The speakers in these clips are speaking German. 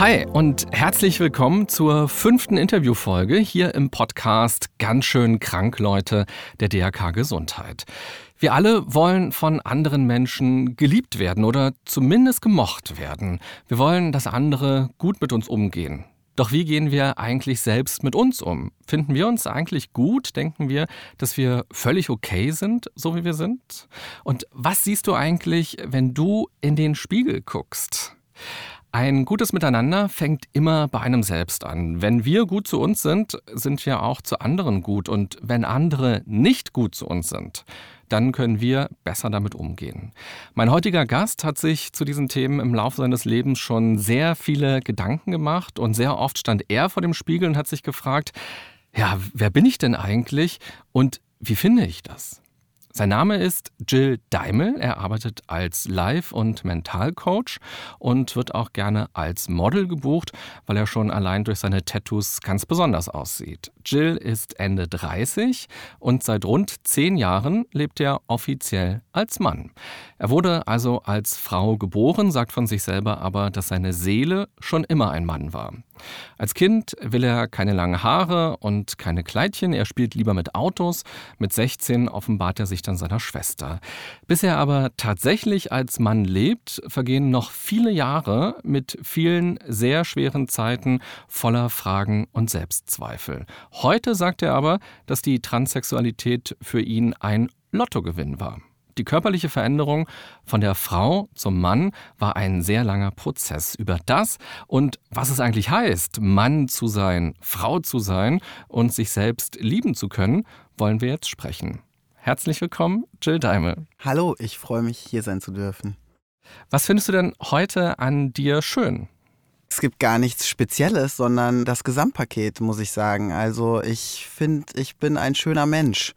Hi und herzlich willkommen zur fünften Interviewfolge hier im Podcast Ganz schön krank, Leute, der DRK Gesundheit. Wir alle wollen von anderen Menschen geliebt werden oder zumindest gemocht werden. Wir wollen, dass andere gut mit uns umgehen. Doch wie gehen wir eigentlich selbst mit uns um? Finden wir uns eigentlich gut? Denken wir, dass wir völlig okay sind, so wie wir sind? Und was siehst du eigentlich, wenn du in den Spiegel guckst? Ein gutes Miteinander fängt immer bei einem selbst an. Wenn wir gut zu uns sind, sind wir auch zu anderen gut. Und wenn andere nicht gut zu uns sind, dann können wir besser damit umgehen. Mein heutiger Gast hat sich zu diesen Themen im Laufe seines Lebens schon sehr viele Gedanken gemacht und sehr oft stand er vor dem Spiegel und hat sich gefragt, ja, wer bin ich denn eigentlich und wie finde ich das? Sein Name ist Jill Daimel. Er arbeitet als Life- und Mentalcoach und wird auch gerne als Model gebucht, weil er schon allein durch seine Tattoos ganz besonders aussieht. Jill ist Ende 30 und seit rund zehn Jahren lebt er offiziell als Mann. Er wurde also als Frau geboren, sagt von sich selber aber, dass seine Seele schon immer ein Mann war. Als Kind will er keine langen Haare und keine Kleidchen, er spielt lieber mit Autos. Mit 16 offenbart er sich dann seiner Schwester. Bis er aber tatsächlich als Mann lebt, vergehen noch viele Jahre mit vielen sehr schweren Zeiten voller Fragen und Selbstzweifel. Heute sagt er aber, dass die Transsexualität für ihn ein Lottogewinn war. Die körperliche Veränderung von der Frau zum Mann war ein sehr langer Prozess. Über das und was es eigentlich heißt, Mann zu sein, Frau zu sein und sich selbst lieben zu können, wollen wir jetzt sprechen. Herzlich willkommen, Jill Daimel. Hallo, ich freue mich, hier sein zu dürfen. Was findest du denn heute an dir schön? Es gibt gar nichts Spezielles, sondern das Gesamtpaket, muss ich sagen. Also ich finde, ich bin ein schöner Mensch.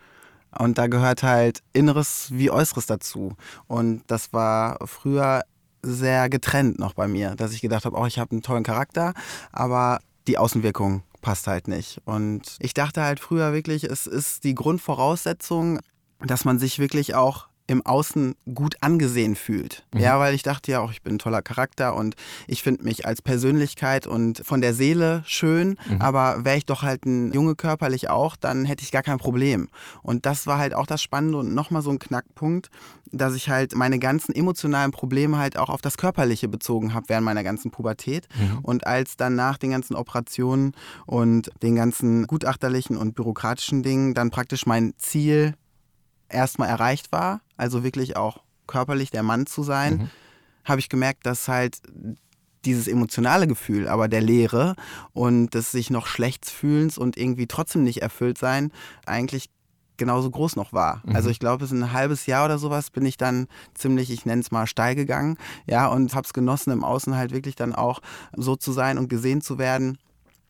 Und da gehört halt Inneres wie Äußeres dazu. Und das war früher sehr getrennt noch bei mir, dass ich gedacht habe, oh, ich habe einen tollen Charakter, aber die Außenwirkung passt halt nicht. Und ich dachte halt früher wirklich, es ist die Grundvoraussetzung, dass man sich wirklich auch im Außen gut angesehen fühlt. Mhm. Ja, weil ich dachte ja auch, ich bin ein toller Charakter und ich finde mich als Persönlichkeit und von der Seele schön, mhm. aber wäre ich doch halt ein Junge körperlich auch, dann hätte ich gar kein Problem. Und das war halt auch das Spannende und nochmal so ein Knackpunkt, dass ich halt meine ganzen emotionalen Probleme halt auch auf das Körperliche bezogen habe während meiner ganzen Pubertät. Mhm. Und als dann nach den ganzen Operationen und den ganzen gutachterlichen und bürokratischen Dingen dann praktisch mein Ziel erstmal erreicht war, also wirklich auch körperlich der Mann zu sein, mhm. habe ich gemerkt, dass halt dieses emotionale Gefühl, aber der Leere und des sich noch schlecht fühlens und irgendwie trotzdem nicht erfüllt sein, eigentlich genauso groß noch war. Mhm. Also ich glaube, es ist ein halbes Jahr oder sowas bin ich dann ziemlich, ich nenne es mal, steil gegangen, ja, und habe es genossen, im Außen halt wirklich dann auch so zu sein und gesehen zu werden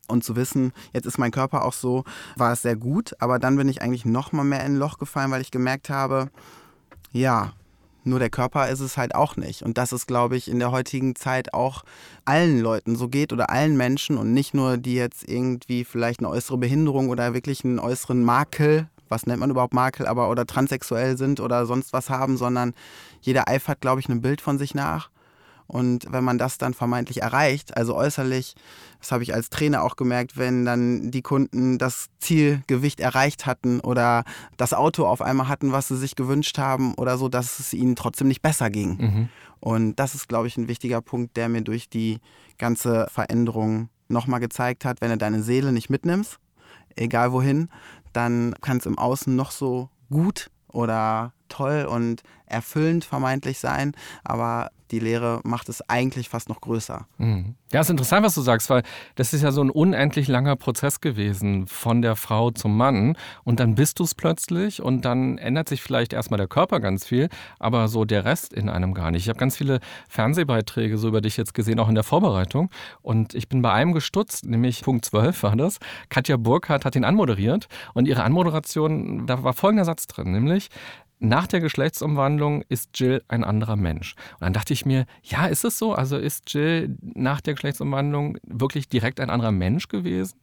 und zu wissen, jetzt ist mein Körper auch so, war es sehr gut. Aber dann bin ich eigentlich noch mal mehr in ein Loch gefallen, weil ich gemerkt habe, ja, nur der Körper ist es halt auch nicht. Und das ist, glaube ich, in der heutigen Zeit auch allen Leuten so geht oder allen Menschen und nicht nur die jetzt irgendwie vielleicht eine äußere Behinderung oder wirklich einen äußeren Makel, was nennt man überhaupt Makel, aber oder transsexuell sind oder sonst was haben, sondern jeder eifert, glaube ich, ein Bild von sich nach. Und wenn man das dann vermeintlich erreicht, also äußerlich, das habe ich als Trainer auch gemerkt, wenn dann die Kunden das Zielgewicht erreicht hatten oder das Auto auf einmal hatten, was sie sich gewünscht haben oder so, dass es ihnen trotzdem nicht besser ging. Mhm. Und das ist, glaube ich, ein wichtiger Punkt, der mir durch die ganze Veränderung nochmal gezeigt hat, wenn du deine Seele nicht mitnimmst, egal wohin, dann kann es im Außen noch so gut oder toll und erfüllend vermeintlich sein, aber die Lehre macht es eigentlich fast noch größer. Mhm. Ja, ist interessant, was du sagst, weil das ist ja so ein unendlich langer Prozess gewesen von der Frau zum Mann und dann bist du es plötzlich und dann ändert sich vielleicht erstmal der Körper ganz viel, aber so der Rest in einem gar nicht. Ich habe ganz viele Fernsehbeiträge so über dich jetzt gesehen, auch in der Vorbereitung und ich bin bei einem gestutzt, nämlich Punkt 12 war das. Katja Burkhardt hat ihn anmoderiert und ihre Anmoderation, da war folgender Satz drin, nämlich nach der Geschlechtsumwandlung ist Jill ein anderer Mensch. Und dann dachte ich mir, ja, ist es so? Also ist Jill nach der Geschlechtsumwandlung wirklich direkt ein anderer Mensch gewesen?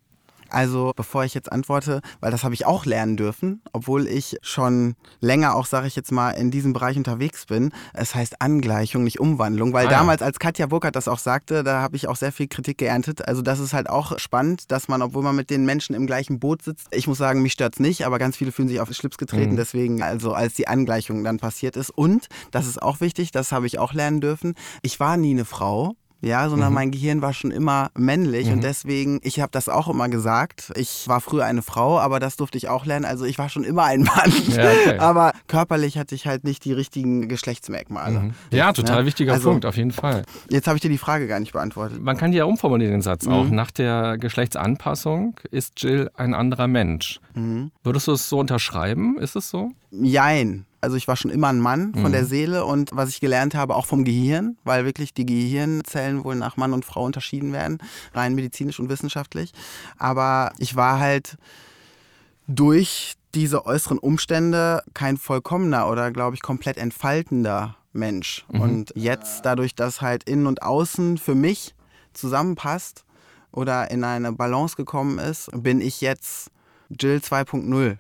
Also bevor ich jetzt antworte, weil das habe ich auch lernen dürfen, obwohl ich schon länger auch, sage ich jetzt mal, in diesem Bereich unterwegs bin. Es heißt Angleichung, nicht Umwandlung, weil ah, damals, als Katja Burkhardt das auch sagte, da habe ich auch sehr viel Kritik geerntet. Also das ist halt auch spannend, dass man, obwohl man mit den Menschen im gleichen Boot sitzt, ich muss sagen, mich stört es nicht, aber ganz viele fühlen sich auf Schlips getreten, mhm. deswegen, also als die Angleichung dann passiert ist. Und, das ist auch wichtig, das habe ich auch lernen dürfen, ich war nie eine Frau ja, sondern mhm. mein Gehirn war schon immer männlich mhm. und deswegen, ich habe das auch immer gesagt. Ich war früher eine Frau, aber das durfte ich auch lernen. Also ich war schon immer ein Mann, ja, okay. aber körperlich hatte ich halt nicht die richtigen Geschlechtsmerkmale. Mhm. Ja, total ja? wichtiger also, Punkt, auf jeden Fall. Jetzt habe ich dir die Frage gar nicht beantwortet. Man kann die ja umformulieren, den Satz auch. Mhm. Nach der Geschlechtsanpassung ist Jill ein anderer Mensch. Mhm. Würdest du es so unterschreiben? Ist es so? Jein. Also ich war schon immer ein Mann von mhm. der Seele und was ich gelernt habe, auch vom Gehirn, weil wirklich die Gehirnzellen wohl nach Mann und Frau unterschieden werden, rein medizinisch und wissenschaftlich. Aber ich war halt durch diese äußeren Umstände kein vollkommener oder, glaube ich, komplett entfaltender Mensch. Mhm. Und jetzt, dadurch, dass halt innen und außen für mich zusammenpasst oder in eine Balance gekommen ist, bin ich jetzt Jill 2.0.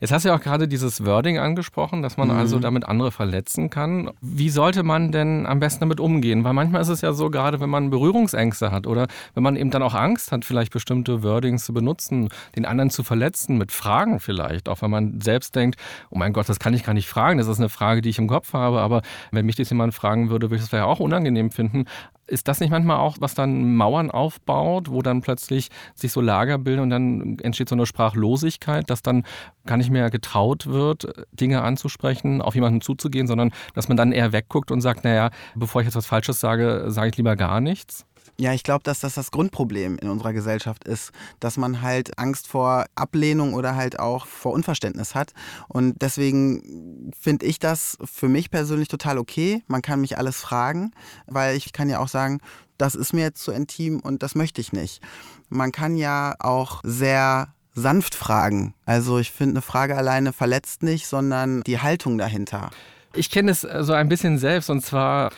Jetzt hast du ja auch gerade dieses Wording angesprochen, dass man mhm. also damit andere verletzen kann. Wie sollte man denn am besten damit umgehen? Weil manchmal ist es ja so, gerade wenn man Berührungsängste hat oder wenn man eben dann auch Angst hat, vielleicht bestimmte Wordings zu benutzen, den anderen zu verletzen, mit Fragen vielleicht, auch wenn man selbst denkt, oh mein Gott, das kann ich gar nicht fragen, das ist eine Frage, die ich im Kopf habe, aber wenn mich das jemand fragen würde, würde ich das vielleicht auch unangenehm finden. Ist das nicht manchmal auch, was dann Mauern aufbaut, wo dann plötzlich sich so Lager bilden und dann entsteht so eine Sprachlosigkeit, dass dann gar nicht mehr getraut wird, Dinge anzusprechen, auf jemanden zuzugehen, sondern dass man dann eher wegguckt und sagt, naja, bevor ich jetzt was Falsches sage, sage ich lieber gar nichts? Ja, ich glaube, dass das das Grundproblem in unserer Gesellschaft ist, dass man halt Angst vor Ablehnung oder halt auch vor Unverständnis hat. Und deswegen finde ich das für mich persönlich total okay. Man kann mich alles fragen, weil ich kann ja auch sagen, das ist mir jetzt zu intim und das möchte ich nicht. Man kann ja auch sehr sanft fragen. Also ich finde, eine Frage alleine verletzt nicht, sondern die Haltung dahinter. Ich kenne es so ein bisschen selbst und zwar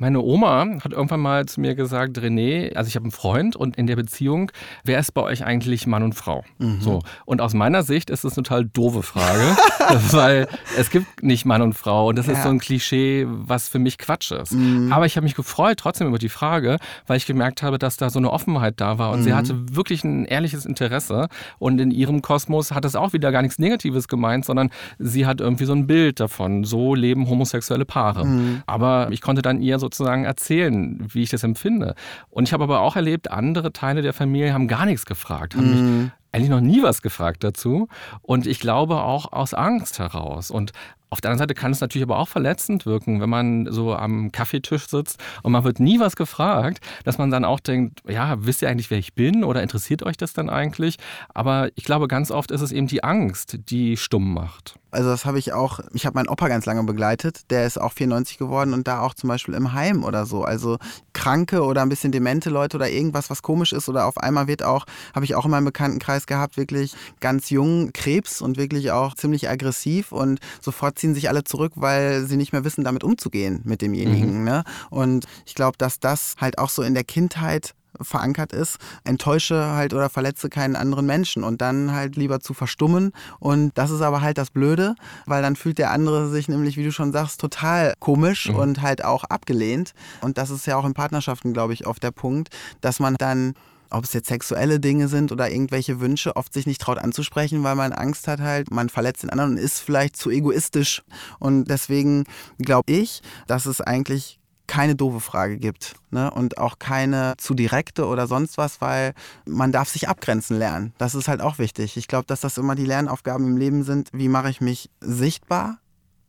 meine Oma hat irgendwann mal zu mir gesagt, René, also ich habe einen Freund und in der Beziehung, wer ist bei euch eigentlich Mann und Frau? Mhm. So. Und aus meiner Sicht ist das eine total doofe Frage, weil es gibt nicht Mann und Frau und das ja. ist so ein Klischee, was für mich Quatsch ist. Mhm. Aber ich habe mich gefreut trotzdem über die Frage, weil ich gemerkt habe, dass da so eine Offenheit da war und mhm. sie hatte wirklich ein ehrliches Interesse und in ihrem Kosmos hat es auch wieder gar nichts Negatives gemeint, sondern sie hat irgendwie so ein Bild davon, so leben homosexuelle Paare. Mhm. Aber ich konnte dann ihr so sozusagen erzählen, wie ich das empfinde. Und ich habe aber auch erlebt, andere Teile der Familie haben gar nichts gefragt, haben mhm. mich eigentlich noch nie was gefragt dazu. Und ich glaube auch aus Angst heraus. Und auf der anderen Seite kann es natürlich aber auch verletzend wirken, wenn man so am Kaffeetisch sitzt und man wird nie was gefragt, dass man dann auch denkt, ja, wisst ihr eigentlich, wer ich bin oder interessiert euch das dann eigentlich? Aber ich glaube, ganz oft ist es eben die Angst, die stumm macht. Also das habe ich auch, ich habe meinen Opa ganz lange begleitet, der ist auch 94 geworden und da auch zum Beispiel im Heim oder so. Also kranke oder ein bisschen demente Leute oder irgendwas, was komisch ist oder auf einmal wird auch, habe ich auch in meinem Bekanntenkreis gehabt, wirklich ganz jung Krebs und wirklich auch ziemlich aggressiv und sofort ziehen sich alle zurück, weil sie nicht mehr wissen, damit umzugehen mit demjenigen. Mhm. Ne? Und ich glaube, dass das halt auch so in der Kindheit verankert ist, enttäusche halt oder verletze keinen anderen Menschen und dann halt lieber zu verstummen. Und das ist aber halt das Blöde, weil dann fühlt der andere sich nämlich, wie du schon sagst, total komisch mhm. und halt auch abgelehnt. Und das ist ja auch in Partnerschaften, glaube ich, oft der Punkt, dass man dann ob es jetzt sexuelle Dinge sind oder irgendwelche Wünsche, oft sich nicht traut anzusprechen, weil man Angst hat halt, man verletzt den anderen und ist vielleicht zu egoistisch. Und deswegen glaube ich, dass es eigentlich keine doofe Frage gibt ne? und auch keine zu direkte oder sonst was, weil man darf sich abgrenzen lernen. Das ist halt auch wichtig. Ich glaube, dass das immer die Lernaufgaben im Leben sind. Wie mache ich mich sichtbar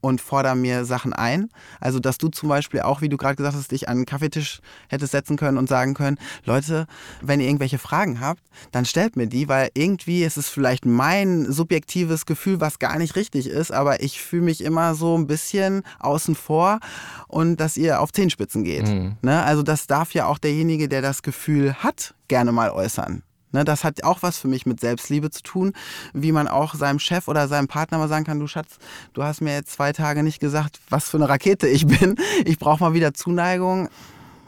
und fordere mir Sachen ein. Also, dass du zum Beispiel auch, wie du gerade gesagt hast, dich an einen Kaffeetisch hättest setzen können und sagen können, Leute, wenn ihr irgendwelche Fragen habt, dann stellt mir die, weil irgendwie ist es vielleicht mein subjektives Gefühl, was gar nicht richtig ist, aber ich fühle mich immer so ein bisschen außen vor und dass ihr auf Zehenspitzen geht. Mhm. Ne? Also, das darf ja auch derjenige, der das Gefühl hat, gerne mal äußern. Ne, das hat auch was für mich mit Selbstliebe zu tun, wie man auch seinem Chef oder seinem Partner mal sagen kann, du Schatz, du hast mir jetzt zwei Tage nicht gesagt, was für eine Rakete ich bin. Ich brauche mal wieder Zuneigung.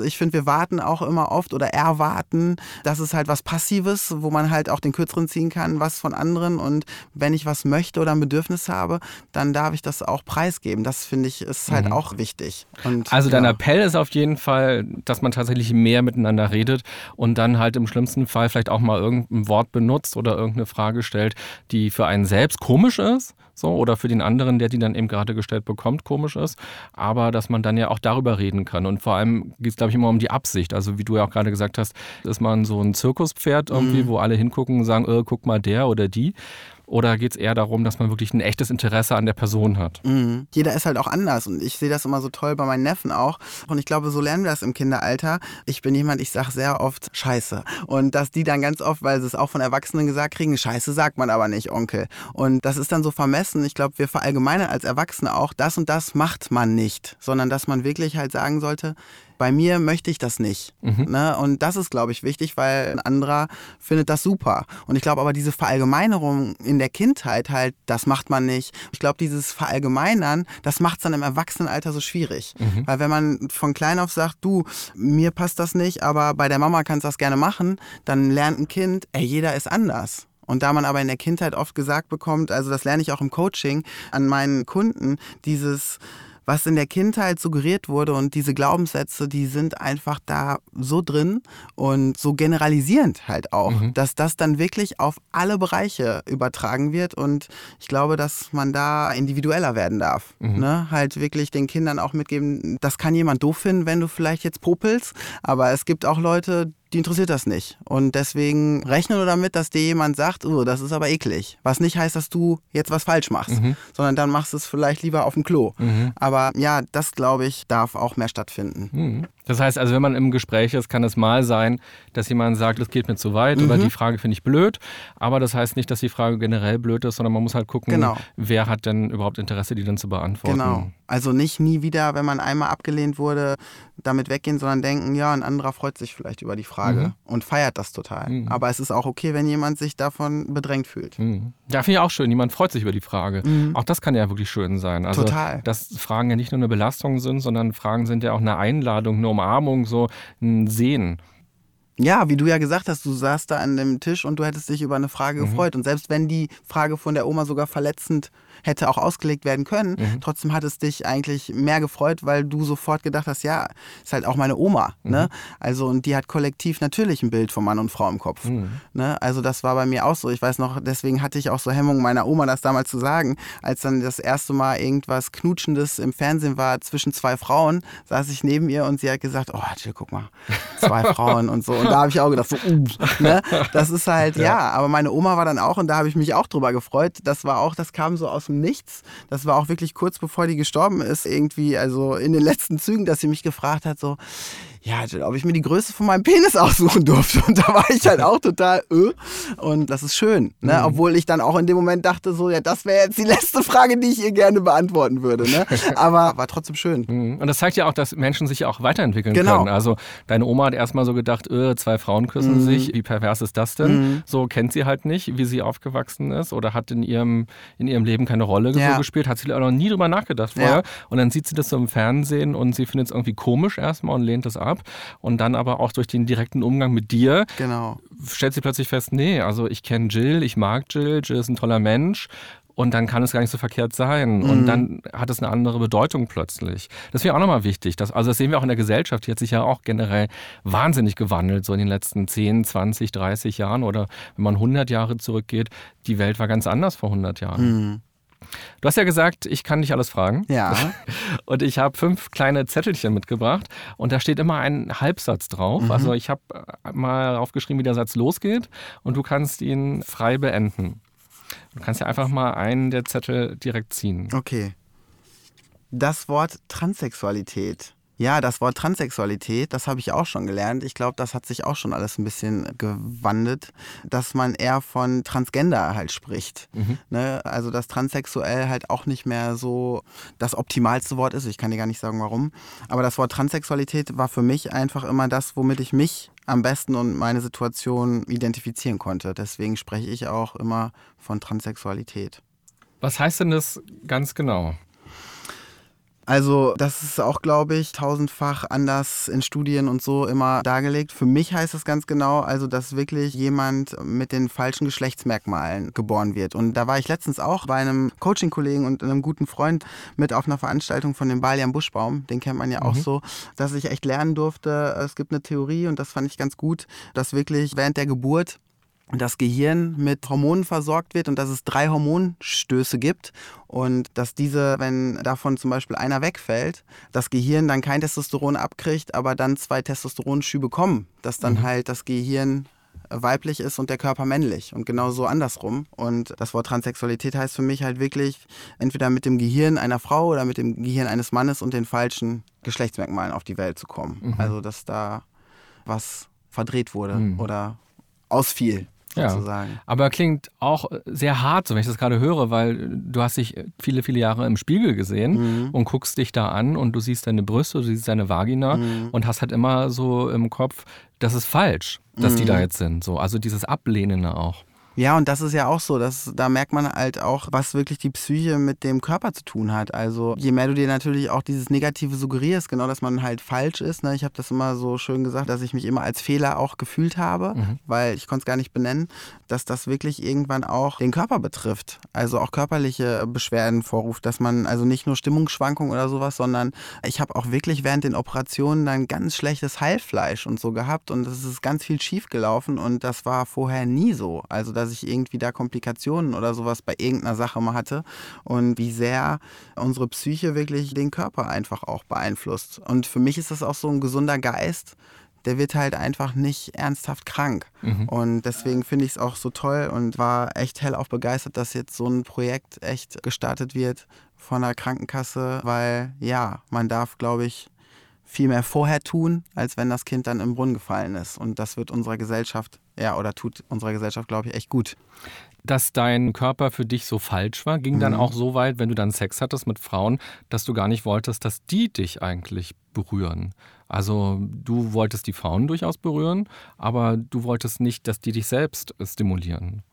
Ich finde, wir warten auch immer oft oder erwarten. Das ist halt was Passives, wo man halt auch den Kürzeren ziehen kann, was von anderen. Und wenn ich was möchte oder ein Bedürfnis habe, dann darf ich das auch preisgeben. Das finde ich ist halt mhm. auch wichtig. Und, also dein ja. Appell ist auf jeden Fall, dass man tatsächlich mehr miteinander redet und dann halt im schlimmsten Fall vielleicht auch mal irgendein Wort benutzt oder irgendeine Frage stellt, die für einen selbst komisch ist so oder für den anderen, der die dann eben gerade gestellt bekommt, komisch ist, aber dass man dann ja auch darüber reden kann. Und vor allem geht es glaube ich immer um die Absicht, also wie du ja auch gerade gesagt hast, ist man so ein Zirkuspferd irgendwie, mhm. wo alle hingucken und sagen, äh, guck mal der oder die oder geht es eher darum, dass man wirklich ein echtes Interesse an der Person hat? Mhm. Jeder ist halt auch anders und ich sehe das immer so toll bei meinen Neffen auch. Und ich glaube, so lernen wir das im Kinderalter. Ich bin jemand, ich sage sehr oft Scheiße. Und dass die dann ganz oft, weil sie es auch von Erwachsenen gesagt kriegen, Scheiße sagt man aber nicht, Onkel. Und das ist dann so vermessen. Ich glaube, wir verallgemeinern als Erwachsene auch, das und das macht man nicht, sondern dass man wirklich halt sagen sollte, bei mir möchte ich das nicht. Mhm. Ne? Und das ist, glaube ich, wichtig, weil ein anderer findet das super. Und ich glaube aber, diese Verallgemeinerung in der Kindheit halt, das macht man nicht. Ich glaube, dieses Verallgemeinern, das macht es dann im Erwachsenenalter so schwierig. Mhm. Weil wenn man von klein auf sagt, du, mir passt das nicht, aber bei der Mama kannst du das gerne machen, dann lernt ein Kind, ey, jeder ist anders. Und da man aber in der Kindheit oft gesagt bekommt, also das lerne ich auch im Coaching an meinen Kunden, dieses was in der Kindheit suggeriert wurde und diese Glaubenssätze, die sind einfach da so drin und so generalisierend halt auch, mhm. dass das dann wirklich auf alle Bereiche übertragen wird und ich glaube, dass man da individueller werden darf. Mhm. Ne? Halt wirklich den Kindern auch mitgeben, das kann jemand doof finden, wenn du vielleicht jetzt popelst, aber es gibt auch Leute, die interessiert das nicht. Und deswegen rechne nur damit, dass dir jemand sagt, oh, das ist aber eklig. Was nicht heißt, dass du jetzt was falsch machst, mhm. sondern dann machst du es vielleicht lieber auf dem Klo. Mhm. Aber ja, das glaube ich, darf auch mehr stattfinden. Mhm. Das heißt also, wenn man im Gespräch ist, kann es mal sein, dass jemand sagt, das geht mir zu weit oder mhm. die Frage finde ich blöd. Aber das heißt nicht, dass die Frage generell blöd ist, sondern man muss halt gucken, genau. wer hat denn überhaupt Interesse, die dann zu beantworten. Genau. Also nicht nie wieder, wenn man einmal abgelehnt wurde, damit weggehen, sondern denken, ja, ein anderer freut sich vielleicht über die Frage mhm. und feiert das total. Mhm. Aber es ist auch okay, wenn jemand sich davon bedrängt fühlt. Mhm. Ja, finde ich auch schön. Jemand freut sich über die Frage. Mhm. Auch das kann ja wirklich schön sein. Also, total. Dass Fragen ja nicht nur eine Belastung sind, sondern Fragen sind ja auch eine Einladung, eine Umarmung, so ein Sehen. Ja, wie du ja gesagt hast, du saßt da an dem Tisch und du hättest dich über eine Frage mhm. gefreut. Und selbst wenn die Frage von der Oma sogar verletzend hätte auch ausgelegt werden können. Mhm. Trotzdem hat es dich eigentlich mehr gefreut, weil du sofort gedacht hast, ja, ist halt auch meine Oma. Mhm. Ne? Also, und die hat kollektiv natürlich ein Bild von Mann und Frau im Kopf. Mhm. Ne? Also, das war bei mir auch so. Ich weiß noch, deswegen hatte ich auch so Hemmungen meiner Oma, das damals zu sagen. Als dann das erste Mal irgendwas Knutschendes im Fernsehen war zwischen zwei Frauen, saß ich neben ihr und sie hat gesagt, oh, Jill, guck mal, zwei Frauen und so. Und da habe ich auch gedacht, so, uh, ne? das ist halt, ja. ja. Aber meine Oma war dann auch und da habe ich mich auch drüber gefreut. Das war auch, das kam so aus dem dem Nichts. Das war auch wirklich kurz bevor die gestorben ist, irgendwie, also in den letzten Zügen, dass sie mich gefragt hat, so, ja, ob ich mir die Größe von meinem Penis aussuchen durfte. Und da war ich halt auch total, äh. Und das ist schön, ne? Mhm. Obwohl ich dann auch in dem Moment dachte, so, ja, das wäre jetzt die letzte Frage, die ich ihr gerne beantworten würde, ne? Aber war trotzdem schön. Mhm. Und das zeigt ja auch, dass Menschen sich auch weiterentwickeln genau. können. Also deine Oma hat erstmal so gedacht, öh, zwei Frauen küssen mhm. sich, wie pervers ist das denn? Mhm. So kennt sie halt nicht, wie sie aufgewachsen ist oder hat in ihrem, in ihrem Leben keine Rolle ja. so gespielt, hat sie auch noch nie drüber nachgedacht vorher. Ja. Und dann sieht sie das so im Fernsehen und sie findet es irgendwie komisch erstmal und lehnt es ab ab und dann aber auch durch den direkten Umgang mit dir genau. stellt sie plötzlich fest, nee, also ich kenne Jill, ich mag Jill, Jill ist ein toller Mensch und dann kann es gar nicht so verkehrt sein. Mhm. Und dann hat es eine andere Bedeutung plötzlich. Das wäre auch nochmal wichtig. Dass, also das sehen wir auch in der Gesellschaft. Die hat sich ja auch generell wahnsinnig gewandelt, so in den letzten 10, 20, 30 Jahren. Oder wenn man 100 Jahre zurückgeht, die Welt war ganz anders vor 100 Jahren. Mhm. Du hast ja gesagt, ich kann dich alles fragen. Ja. Und ich habe fünf kleine Zettelchen mitgebracht und da steht immer ein Halbsatz drauf. Mhm. Also ich habe äh, mal aufgeschrieben, wie der Satz losgeht und du kannst ihn frei beenden. Du kannst ja einfach mal einen der Zettel direkt ziehen. Okay. Das Wort Transsexualität. Ja, das Wort Transsexualität, das habe ich auch schon gelernt. Ich glaube, das hat sich auch schon alles ein bisschen gewandelt, dass man eher von Transgender halt spricht. Mhm. Ne? Also, dass transsexuell halt auch nicht mehr so das optimalste Wort ist. Ich kann dir gar nicht sagen, warum. Aber das Wort Transsexualität war für mich einfach immer das, womit ich mich am besten und meine Situation identifizieren konnte. Deswegen spreche ich auch immer von Transsexualität. Was heißt denn das ganz genau? Also das ist auch, glaube ich, tausendfach anders in Studien und so immer dargelegt. Für mich heißt es ganz genau, also dass wirklich jemand mit den falschen Geschlechtsmerkmalen geboren wird. Und da war ich letztens auch bei einem Coaching-Kollegen und einem guten Freund mit auf einer Veranstaltung von dem Balian Buschbaum, den kennt man ja auch mhm. so, dass ich echt lernen durfte, es gibt eine Theorie und das fand ich ganz gut, dass wirklich während der Geburt das Gehirn mit Hormonen versorgt wird und dass es drei Hormonstöße gibt und dass diese, wenn davon zum Beispiel einer wegfällt, das Gehirn dann kein Testosteron abkriegt, aber dann zwei Testosteronschübe kommen, dass dann mhm. halt das Gehirn weiblich ist und der Körper männlich und genauso andersrum. Und das Wort Transsexualität heißt für mich halt wirklich entweder mit dem Gehirn einer Frau oder mit dem Gehirn eines Mannes und den falschen Geschlechtsmerkmalen auf die Welt zu kommen. Mhm. Also dass da was verdreht wurde mhm. oder ausfiel sozusagen. Ja, aber klingt auch sehr hart, so wenn ich das gerade höre, weil du hast dich viele, viele Jahre im Spiegel gesehen mhm. und guckst dich da an und du siehst deine Brüste, du siehst deine Vagina mhm. und hast halt immer so im Kopf, das ist falsch, dass mhm. die da jetzt sind. So, also dieses Ablehnende auch. Ja, und das ist ja auch so, dass da merkt man halt auch, was wirklich die Psyche mit dem Körper zu tun hat. Also je mehr du dir natürlich auch dieses Negative suggerierst, genau, dass man halt falsch ist. Ne? Ich habe das immer so schön gesagt, dass ich mich immer als Fehler auch gefühlt habe, mhm. weil ich konnte es gar nicht benennen, dass das wirklich irgendwann auch den Körper betrifft. Also auch körperliche Beschwerden vorruft, dass man also nicht nur Stimmungsschwankungen oder sowas, sondern ich habe auch wirklich während den Operationen dann ganz schlechtes Heilfleisch und so gehabt und es ist ganz viel schief gelaufen und das war vorher nie so. Also dass ich irgendwie da Komplikationen oder sowas bei irgendeiner Sache mal hatte und wie sehr unsere Psyche wirklich den Körper einfach auch beeinflusst. Und für mich ist das auch so ein gesunder Geist, der wird halt einfach nicht ernsthaft krank. Mhm. Und deswegen finde ich es auch so toll und war echt hell auch begeistert, dass jetzt so ein Projekt echt gestartet wird von der Krankenkasse, weil ja, man darf, glaube ich, viel mehr vorher tun, als wenn das Kind dann im Brunnen gefallen ist. Und das wird unserer Gesellschaft, ja, oder tut unserer Gesellschaft, glaube ich, echt gut. Dass dein Körper für dich so falsch war, ging mhm. dann auch so weit, wenn du dann Sex hattest mit Frauen, dass du gar nicht wolltest, dass die dich eigentlich berühren. Also du wolltest die Frauen durchaus berühren, aber du wolltest nicht, dass die dich selbst stimulieren.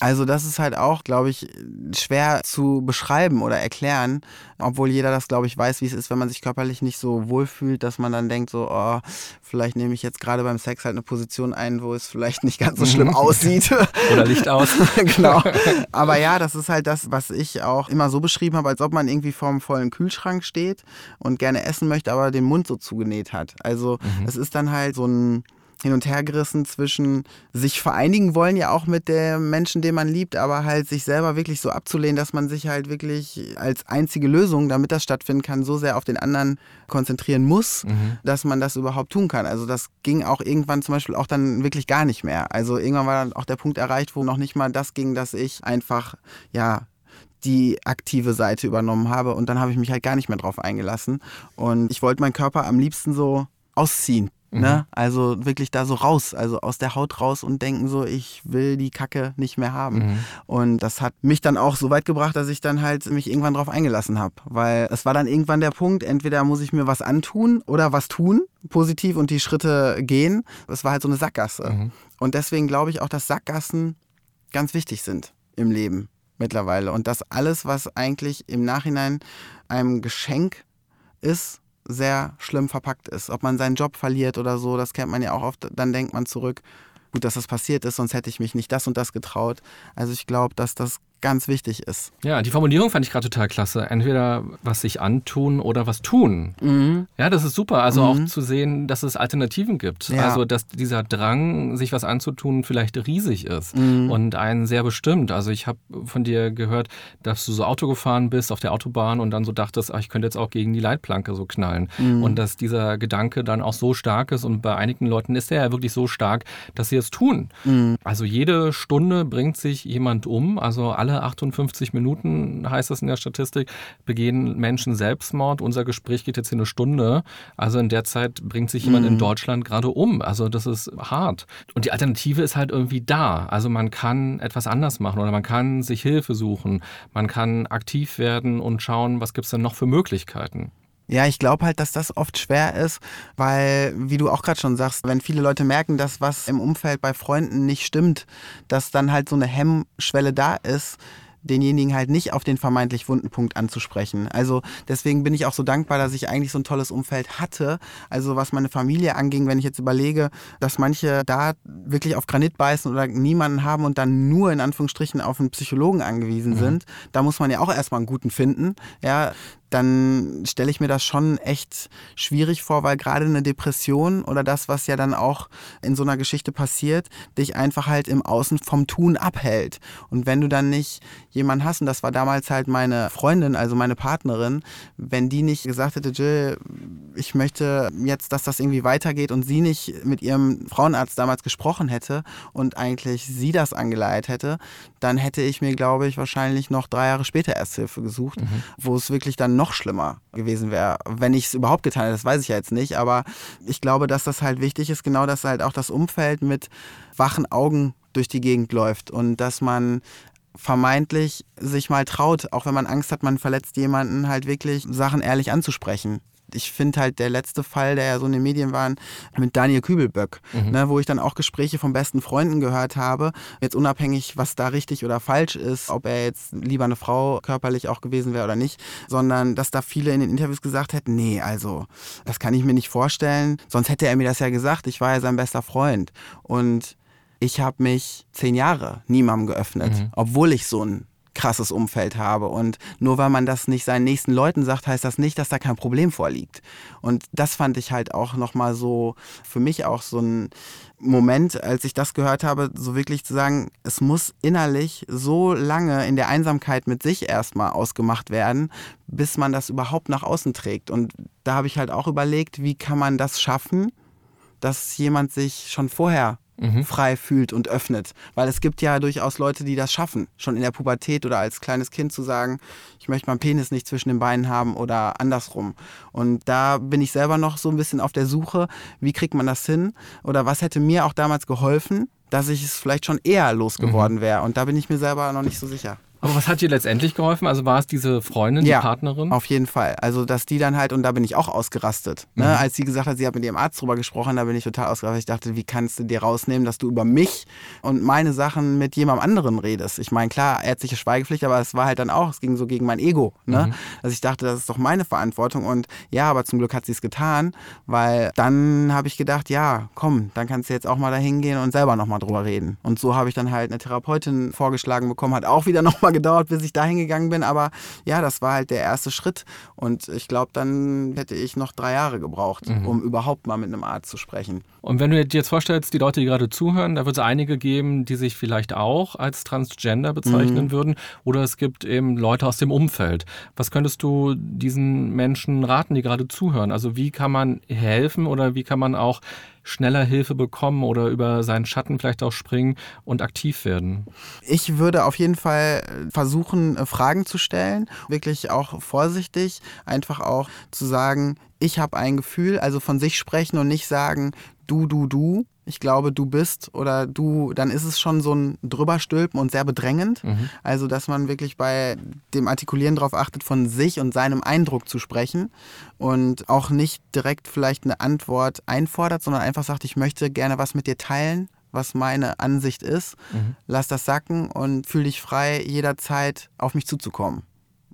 Also das ist halt auch, glaube ich, schwer zu beschreiben oder erklären, obwohl jeder das, glaube ich, weiß, wie es ist, wenn man sich körperlich nicht so wohlfühlt, dass man dann denkt, so, oh, vielleicht nehme ich jetzt gerade beim Sex halt eine Position ein, wo es vielleicht nicht ganz so schlimm aussieht. oder Licht aus. genau. Aber ja, das ist halt das, was ich auch immer so beschrieben habe, als ob man irgendwie vorm vollen Kühlschrank steht und gerne essen möchte, aber den Mund so zugenäht hat. Also mhm. es ist dann halt so ein hin und her gerissen zwischen sich vereinigen wollen ja auch mit dem Menschen, den man liebt, aber halt sich selber wirklich so abzulehnen, dass man sich halt wirklich als einzige Lösung, damit das stattfinden kann, so sehr auf den anderen konzentrieren muss, mhm. dass man das überhaupt tun kann. Also das ging auch irgendwann zum Beispiel auch dann wirklich gar nicht mehr. Also irgendwann war dann auch der Punkt erreicht, wo noch nicht mal das ging, dass ich einfach, ja, die aktive Seite übernommen habe und dann habe ich mich halt gar nicht mehr drauf eingelassen und ich wollte meinen Körper am liebsten so ausziehen? Mhm. Ne? Also wirklich da so raus, also aus der Haut raus und denken so, ich will die Kacke nicht mehr haben. Mhm. Und das hat mich dann auch so weit gebracht, dass ich dann halt mich irgendwann drauf eingelassen habe. Weil es war dann irgendwann der Punkt, entweder muss ich mir was antun oder was tun, positiv und die Schritte gehen. Es war halt so eine Sackgasse. Mhm. Und deswegen glaube ich auch, dass Sackgassen ganz wichtig sind im Leben mittlerweile. Und dass alles, was eigentlich im Nachhinein einem Geschenk ist, sehr schlimm verpackt ist. Ob man seinen Job verliert oder so, das kennt man ja auch oft, dann denkt man zurück, gut, dass das passiert ist, sonst hätte ich mich nicht das und das getraut. Also ich glaube, dass das ganz wichtig ist. Ja, die Formulierung fand ich gerade total klasse. Entweder was sich antun oder was tun. Mhm. Ja, das ist super. Also mhm. auch zu sehen, dass es Alternativen gibt. Ja. Also, dass dieser Drang, sich was anzutun, vielleicht riesig ist mhm. und einen sehr bestimmt. Also, ich habe von dir gehört, dass du so Auto gefahren bist auf der Autobahn und dann so dachtest, ach, ich könnte jetzt auch gegen die Leitplanke so knallen. Mhm. Und dass dieser Gedanke dann auch so stark ist und bei einigen Leuten ist der ja wirklich so stark, dass sie es tun. Mhm. Also, jede Stunde bringt sich jemand um. Also, alle alle 58 Minuten, heißt das in der Statistik, begehen Menschen Selbstmord. Unser Gespräch geht jetzt hier eine Stunde. Also in der Zeit bringt sich jemand mhm. in Deutschland gerade um. Also das ist hart. Und die Alternative ist halt irgendwie da. Also man kann etwas anders machen oder man kann sich Hilfe suchen. Man kann aktiv werden und schauen, was gibt es denn noch für Möglichkeiten. Ja, ich glaube halt, dass das oft schwer ist, weil, wie du auch gerade schon sagst, wenn viele Leute merken, dass was im Umfeld bei Freunden nicht stimmt, dass dann halt so eine Hemmschwelle da ist, denjenigen halt nicht auf den vermeintlich wunden Punkt anzusprechen. Also deswegen bin ich auch so dankbar, dass ich eigentlich so ein tolles Umfeld hatte. Also was meine Familie anging, wenn ich jetzt überlege, dass manche da wirklich auf Granit beißen oder niemanden haben und dann nur in Anführungsstrichen auf einen Psychologen angewiesen mhm. sind, da muss man ja auch erstmal einen guten finden. Ja, dann stelle ich mir das schon echt schwierig vor, weil gerade eine Depression oder das, was ja dann auch in so einer Geschichte passiert, dich einfach halt im Außen vom Tun abhält. Und wenn du dann nicht jemanden hast, und das war damals halt meine Freundin, also meine Partnerin, wenn die nicht gesagt hätte, Jill, ich möchte jetzt, dass das irgendwie weitergeht und sie nicht mit ihrem Frauenarzt damals gesprochen hätte und eigentlich sie das angeleitet hätte, dann hätte ich mir, glaube ich, wahrscheinlich noch drei Jahre später erst Hilfe gesucht, mhm. wo es wirklich dann noch schlimmer gewesen wäre, wenn ich es überhaupt getan hätte. Das weiß ich ja jetzt nicht, aber ich glaube, dass das halt wichtig ist, genau, dass halt auch das Umfeld mit wachen Augen durch die Gegend läuft und dass man vermeintlich sich mal traut, auch wenn man Angst hat, man verletzt jemanden, halt wirklich Sachen ehrlich anzusprechen ich finde halt der letzte Fall, der ja so in den Medien war, mit Daniel Kübelböck, mhm. ne, wo ich dann auch Gespräche von besten Freunden gehört habe, jetzt unabhängig, was da richtig oder falsch ist, ob er jetzt lieber eine Frau körperlich auch gewesen wäre oder nicht, sondern dass da viele in den Interviews gesagt hätten, nee, also das kann ich mir nicht vorstellen, sonst hätte er mir das ja gesagt, ich war ja sein bester Freund und ich habe mich zehn Jahre niemandem geöffnet, mhm. obwohl ich so ein krasses Umfeld habe. Und nur weil man das nicht seinen nächsten Leuten sagt, heißt das nicht, dass da kein Problem vorliegt. Und das fand ich halt auch nochmal so, für mich auch so ein Moment, als ich das gehört habe, so wirklich zu sagen, es muss innerlich so lange in der Einsamkeit mit sich erstmal ausgemacht werden, bis man das überhaupt nach außen trägt. Und da habe ich halt auch überlegt, wie kann man das schaffen, dass jemand sich schon vorher mhm. frei fühlt und öffnet. Weil es gibt ja durchaus Leute, die das schaffen, schon in der Pubertät oder als kleines Kind zu sagen, ich möchte meinen Penis nicht zwischen den Beinen haben oder andersrum. Und da bin ich selber noch so ein bisschen auf der Suche, wie kriegt man das hin oder was hätte mir auch damals geholfen, dass ich es vielleicht schon eher losgeworden mhm. wäre. Und da bin ich mir selber noch nicht so sicher. Aber was hat dir letztendlich geholfen? Also war es diese Freundin, die ja, Partnerin? Auf jeden Fall. Also, dass die dann halt, und da bin ich auch ausgerastet. Ne? Mhm. Als sie gesagt hat, sie hat mit ihrem Arzt drüber gesprochen, da bin ich total ausgerastet. Ich dachte, wie kannst du dir rausnehmen, dass du über mich und meine Sachen mit jemandem anderen redest? Ich meine, klar, ärztliche Schweigepflicht, aber es war halt dann auch, es ging so gegen mein Ego. Ne? Mhm. Also ich dachte, das ist doch meine Verantwortung. Und ja, aber zum Glück hat sie es getan, weil dann habe ich gedacht, ja, komm, dann kannst du jetzt auch mal da hingehen und selber nochmal drüber reden. Und so habe ich dann halt eine Therapeutin vorgeschlagen bekommen, hat auch wieder nochmal mal gedauert, bis ich da hingegangen bin, aber ja, das war halt der erste Schritt. Und ich glaube, dann hätte ich noch drei Jahre gebraucht, mhm. um überhaupt mal mit einem Arzt zu sprechen. Und wenn du dir jetzt vorstellst, die Leute, die gerade zuhören, da wird es einige geben, die sich vielleicht auch als Transgender bezeichnen mhm. würden. Oder es gibt eben Leute aus dem Umfeld. Was könntest du diesen Menschen raten, die gerade zuhören? Also wie kann man helfen oder wie kann man auch schneller Hilfe bekommen oder über seinen Schatten vielleicht auch springen und aktiv werden? Ich würde auf jeden Fall versuchen, äh, Fragen zu stellen, wirklich auch vorsichtig, einfach auch zu sagen, ich habe ein Gefühl, also von sich sprechen und nicht sagen, du, du, du, ich glaube, du bist oder du, dann ist es schon so ein drüberstülpen und sehr bedrängend. Mhm. Also, dass man wirklich bei dem Artikulieren darauf achtet, von sich und seinem Eindruck zu sprechen und auch nicht direkt vielleicht eine Antwort einfordert, sondern einfach sagt, ich möchte gerne was mit dir teilen was meine Ansicht ist. Mhm. Lass das sacken und fühl dich frei, jederzeit auf mich zuzukommen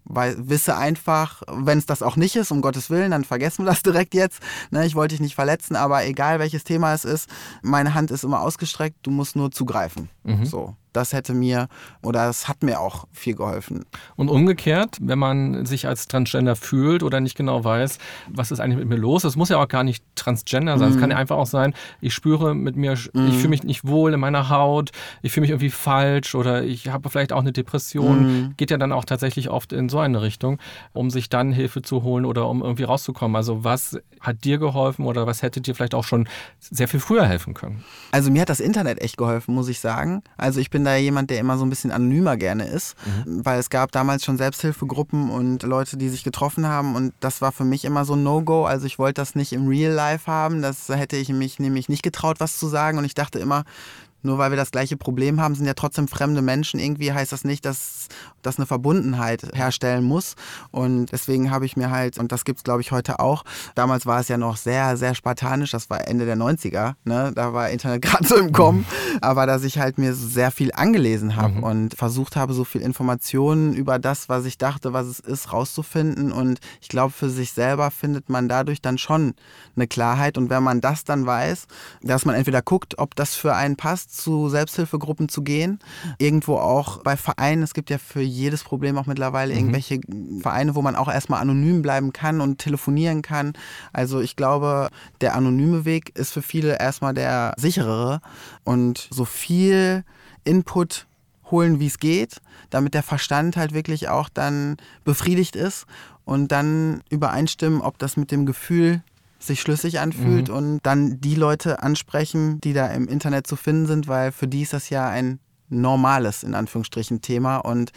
weil wisse einfach, wenn es das auch nicht ist, um Gottes Willen, dann vergessen wir das direkt jetzt. Ne, ich wollte dich nicht verletzen, aber egal welches Thema es ist, meine Hand ist immer ausgestreckt, du musst nur zugreifen. Mhm. So das hätte mir oder es hat mir auch viel geholfen. Und umgekehrt, wenn man sich als Transgender fühlt oder nicht genau weiß, was ist eigentlich mit mir los, das muss ja auch gar nicht Transgender sein. Es kann ja einfach auch sein, ich spüre mit mir, ich fühle mich nicht wohl in meiner Haut, ich fühle mich irgendwie falsch oder ich habe vielleicht auch eine Depression. Mm. Geht ja dann auch tatsächlich oft in so eine Richtung, um sich dann Hilfe zu holen oder um irgendwie rauszukommen. Also was hat dir geholfen oder was hätte dir vielleicht auch schon sehr viel früher helfen können? Also mir hat das Internet echt geholfen, muss ich sagen. Also ich bin bin da jemand, der immer so ein bisschen anonymer gerne ist, mhm. weil es gab damals schon Selbsthilfegruppen und Leute, die sich getroffen haben und das war für mich immer so ein No-Go. Also ich wollte das nicht im Real Life haben, das hätte ich mich nämlich nicht getraut, was zu sagen und ich dachte immer, nur weil wir das gleiche Problem haben, sind ja trotzdem fremde Menschen. Irgendwie heißt das nicht, dass das eine Verbundenheit herstellen muss. Und deswegen habe ich mir halt, und das gibt es glaube ich heute auch, damals war es ja noch sehr, sehr spartanisch, das war Ende der 90er, ne? da war Internet gerade so im Kommen, aber dass ich halt mir sehr viel angelesen habe mhm. und versucht habe, so viel Informationen über das, was ich dachte, was es ist, rauszufinden. Und ich glaube, für sich selber findet man dadurch dann schon eine Klarheit. Und wenn man das dann weiß, dass man entweder guckt, ob das für einen passt, zu Selbsthilfegruppen zu gehen. Irgendwo auch bei Vereinen. Es gibt ja für jedes Problem auch mittlerweile mhm. irgendwelche Vereine, wo man auch erstmal anonym bleiben kann und telefonieren kann. Also ich glaube, der anonyme Weg ist für viele erstmal der sicherere und so viel Input holen, wie es geht, damit der Verstand halt wirklich auch dann befriedigt ist und dann übereinstimmen, ob das mit dem Gefühl sich schlüssig anfühlt mhm. und dann die Leute ansprechen, die da im Internet zu finden sind, weil für die ist das ja ein normales, in Anführungsstrichen, Thema und